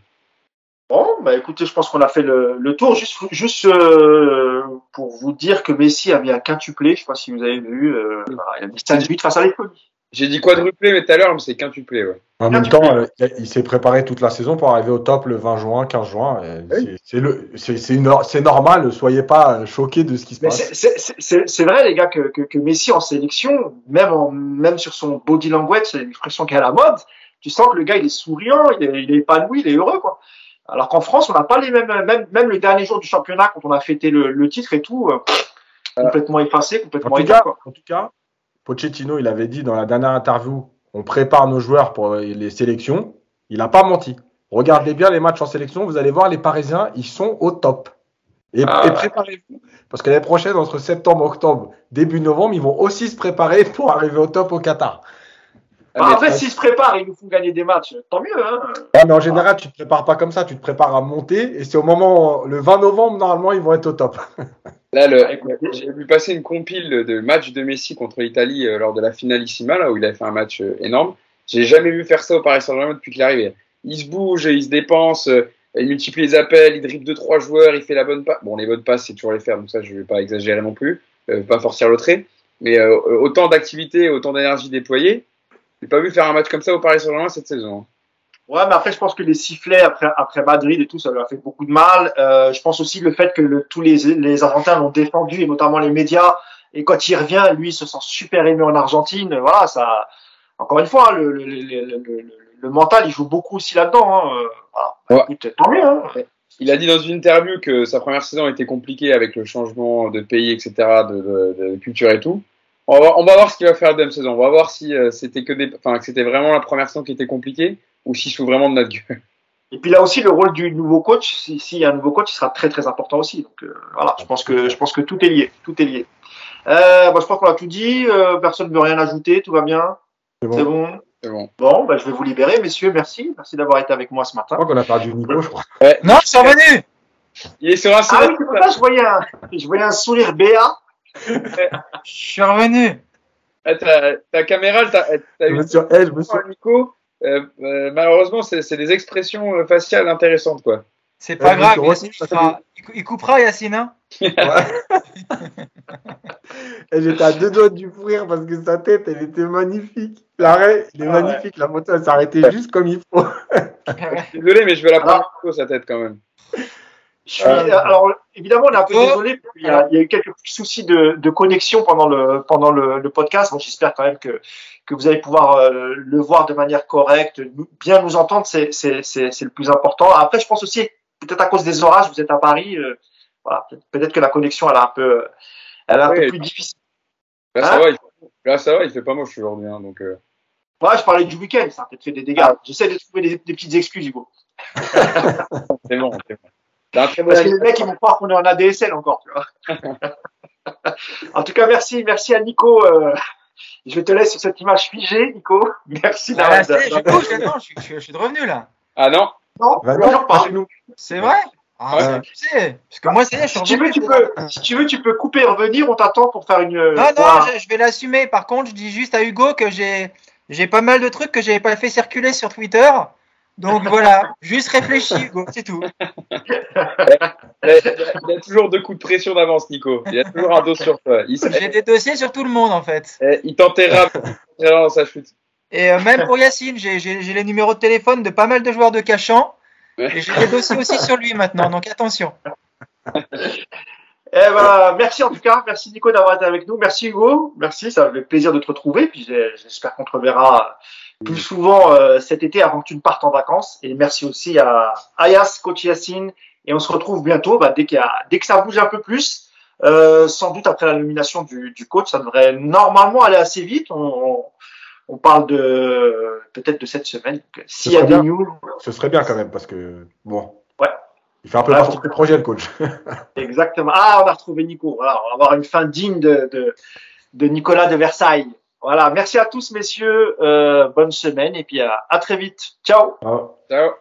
Bon, bah écoutez, je pense qu'on a fait le, le tour. Juste, juste euh, pour vous dire que Messi a mis un quintuplé. Je sais pas si vous avez vu. Euh, il a mis 5 buts face à l'Estonie. J'ai dit quadruplé, mais tout à l'heure, c'est quintuplé. Ouais. En même temps, euh, il s'est préparé toute la saison pour arriver au top le 20 juin, 15 juin. C'est normal, soyez pas choqués de ce qui se passe. C'est vrai, les gars, que, que, que, Messi en sélection, même, en, même sur son body language, c'est l'expression qui est à la mode, tu sens que le gars, il est souriant, il est, il est épanoui, il est heureux. quoi. Alors qu'en France, on n'a pas les mêmes, même, même le dernier jour du championnat, quand on a fêté le, le titre et tout, euh, complètement effacé, complètement en quoi. En tout cas, Pochettino, il avait dit dans la dernière interview, on prépare nos joueurs pour les sélections. Il n'a pas menti. Regardez bien les matchs en sélection, vous allez voir, les Parisiens, ils sont au top. Et, ah. préparez-vous, parce que l'année prochaine, entre septembre, octobre, début novembre, ils vont aussi se préparer pour arriver au top au Qatar. Bah, en fait, s'ils se préparent, ils nous font gagner des matchs, tant mieux. Hein. mais en général, tu te prépares pas comme ça, tu te prépares à monter, et c'est au moment, le 20 novembre, normalement, ils vont être au top. Là, j'ai vu passer une compile de matchs de Messi contre l'Italie euh, lors de la finalissima, là où il a fait un match euh, énorme. J'ai jamais vu faire ça au Paris Saint-Germain depuis qu'il est arrivé. Il se bouge, il se dépense, euh, il multiplie les appels, il dribble deux trois joueurs, il fait la bonne passe. Bon, les bonnes passes, c'est toujours les faire, donc ça, je vais pas exagérer non plus, pas forcer le trait. Mais autant d'activité, autant d'énergie déployée, j'ai pas vu faire un match comme ça au Paris Saint-Germain cette saison. Hein. Ouais, mais après, je pense que les sifflets après, après Madrid et tout, ça lui a fait beaucoup de mal. Euh, je pense aussi le fait que le, tous les, les Argentins l'ont défendu, et notamment les médias. Et quand il revient, lui, il se sent super aimé en Argentine. Voilà, ça. Encore une fois, le, le, le, le mental, il joue beaucoup aussi là-dedans. Hein. Voilà. Bah, tant mieux. Hein. Il a dit dans une interview que sa première saison était compliquée avec le changement de pays, etc., de, de, de culture et tout. On va, on va voir ce qu'il va faire la deuxième saison. On va voir si euh, c'était que des, enfin, que c'était vraiment la première saison qui était compliquée ou s'il sous vraiment de notre gueule. Et puis là aussi, le rôle du nouveau coach, s'il si y a un nouveau coach, il sera très très important aussi. Donc euh, voilà, je pense que je pense que tout est lié, tout est lié. Euh, bon, je pense qu'on a tout dit. Euh, personne ne veut rien ajouter, tout va bien. C'est bon. C'est bon. C'est bon. Bon, bah, je vais vous libérer, messieurs. Merci, merci d'avoir été avec moi ce matin. Je crois qu'on a perdu Nico, je crois. Non, suis revenu. Il est sur un Ah oui, c'est je voyais un, je voyais un sourire béat. Je suis revenu. Ah, ta, ta caméra, t'as, eu suis, eh, Nico. Euh, euh, malheureusement, c'est, des expressions euh, faciales intéressantes, quoi. C'est pas me grave. Yacine, il, coupera Yacine. hein eh, j'étais à deux doigts du fou rire parce que sa tête, elle était magnifique. L'arrêt, il est Ah ouais. magnifique. La moto, elle s'arrêtait juste comme il faut. Désolé, mais je vais la prendre Alors- Nico, sa tête quand même. Je suis- Ah. alors évidemment, on est un peu Oh. désolé. y a- Il y a eu quelques petits soucis de, de connexion pendant le pendant le, le podcast. Bon, j'espère quand même que que vous allez pouvoir euh, le voir de manière correcte, nous- bien nous entendre. C'est c'est c'est c'est le plus important. Après, je pense aussi peut-être à cause des orages, vous êtes à Paris. euh, voilà, peut- peut-être que la connexion elle est un peu elle est un Oui, peu plus difficile. Là, Hein ça va, il, là, ça va, il fait pas moche aujourd'hui. Hein, donc, euh, Ouais, je parlais du week-end. Ça a peut-être fait des dégâts. Ah. J'essaie de trouver des, des petites excuses, Hugo. c'est bon. C'est bon. Bon Parce que les mecs, ils vont croire qu'on est en ADSL encore, tu vois. en tout cas, merci, merci à Nico. euh, je te laisse sur cette image figée, Nico. Merci Ah, d'avoir. c'est- je suis- je suis- je suis revenu là. Ah non, Non, Bah, toujours pas. chez nous. C'est vrai? Ah, Ouais. c'est abusé. Parce que moi, c'est Si tu veux, tu peux, si tu veux, tu peux couper et revenir. On t'attend pour faire une. Non, non, un- je, je vais l'assumer. Par contre, je dis juste à Hugo que j'ai j'ai pas mal de trucs que j'avais pas fait circuler sur Twitter. Donc voilà, juste réfléchis, Hugo, c'est tout. il il a toujours deux coups de pression d'avance, Nico. Il a toujours un dos sur toi. Il, J'ai des dossiers sur tout le monde en fait. eh, il t'enterrera dans sa chute. Et euh, même pour Yacine, j'ai les numéros de téléphone de pas mal de joueurs de Cachan. Et j'ai des dossiers aussi sur lui maintenant, donc attention. Eh ben, merci en tout cas. Merci Nico d'avoir été avec nous. Merci Hugo. Merci. Ça fait plaisir de te retrouver. Puis j'espère qu'on te reverra plus souvent euh, cet été avant que tu ne partes en vacances. Et merci aussi à Ayas, coach Yacine. Et on se retrouve bientôt bah, dès, y a, dès que ça bouge un peu plus. Euh, sans doute après la nomination du, du coach, ça devrait normalement aller assez vite. On, on, on parle de peut-être de cette semaine. S'il y a des bien. news, Ce serait bien quand même parce que, bon. Ouais. Il fait un peu Ouais, partie du projet, le coach. Exactement. Ah, on a retrouvé Nico. Voilà, on va avoir une fin digne de, de, de Nicolas de Versailles. Voilà, merci à tous, messieurs. Euh, bonne semaine et puis à, à très vite. Ciao. Ciao.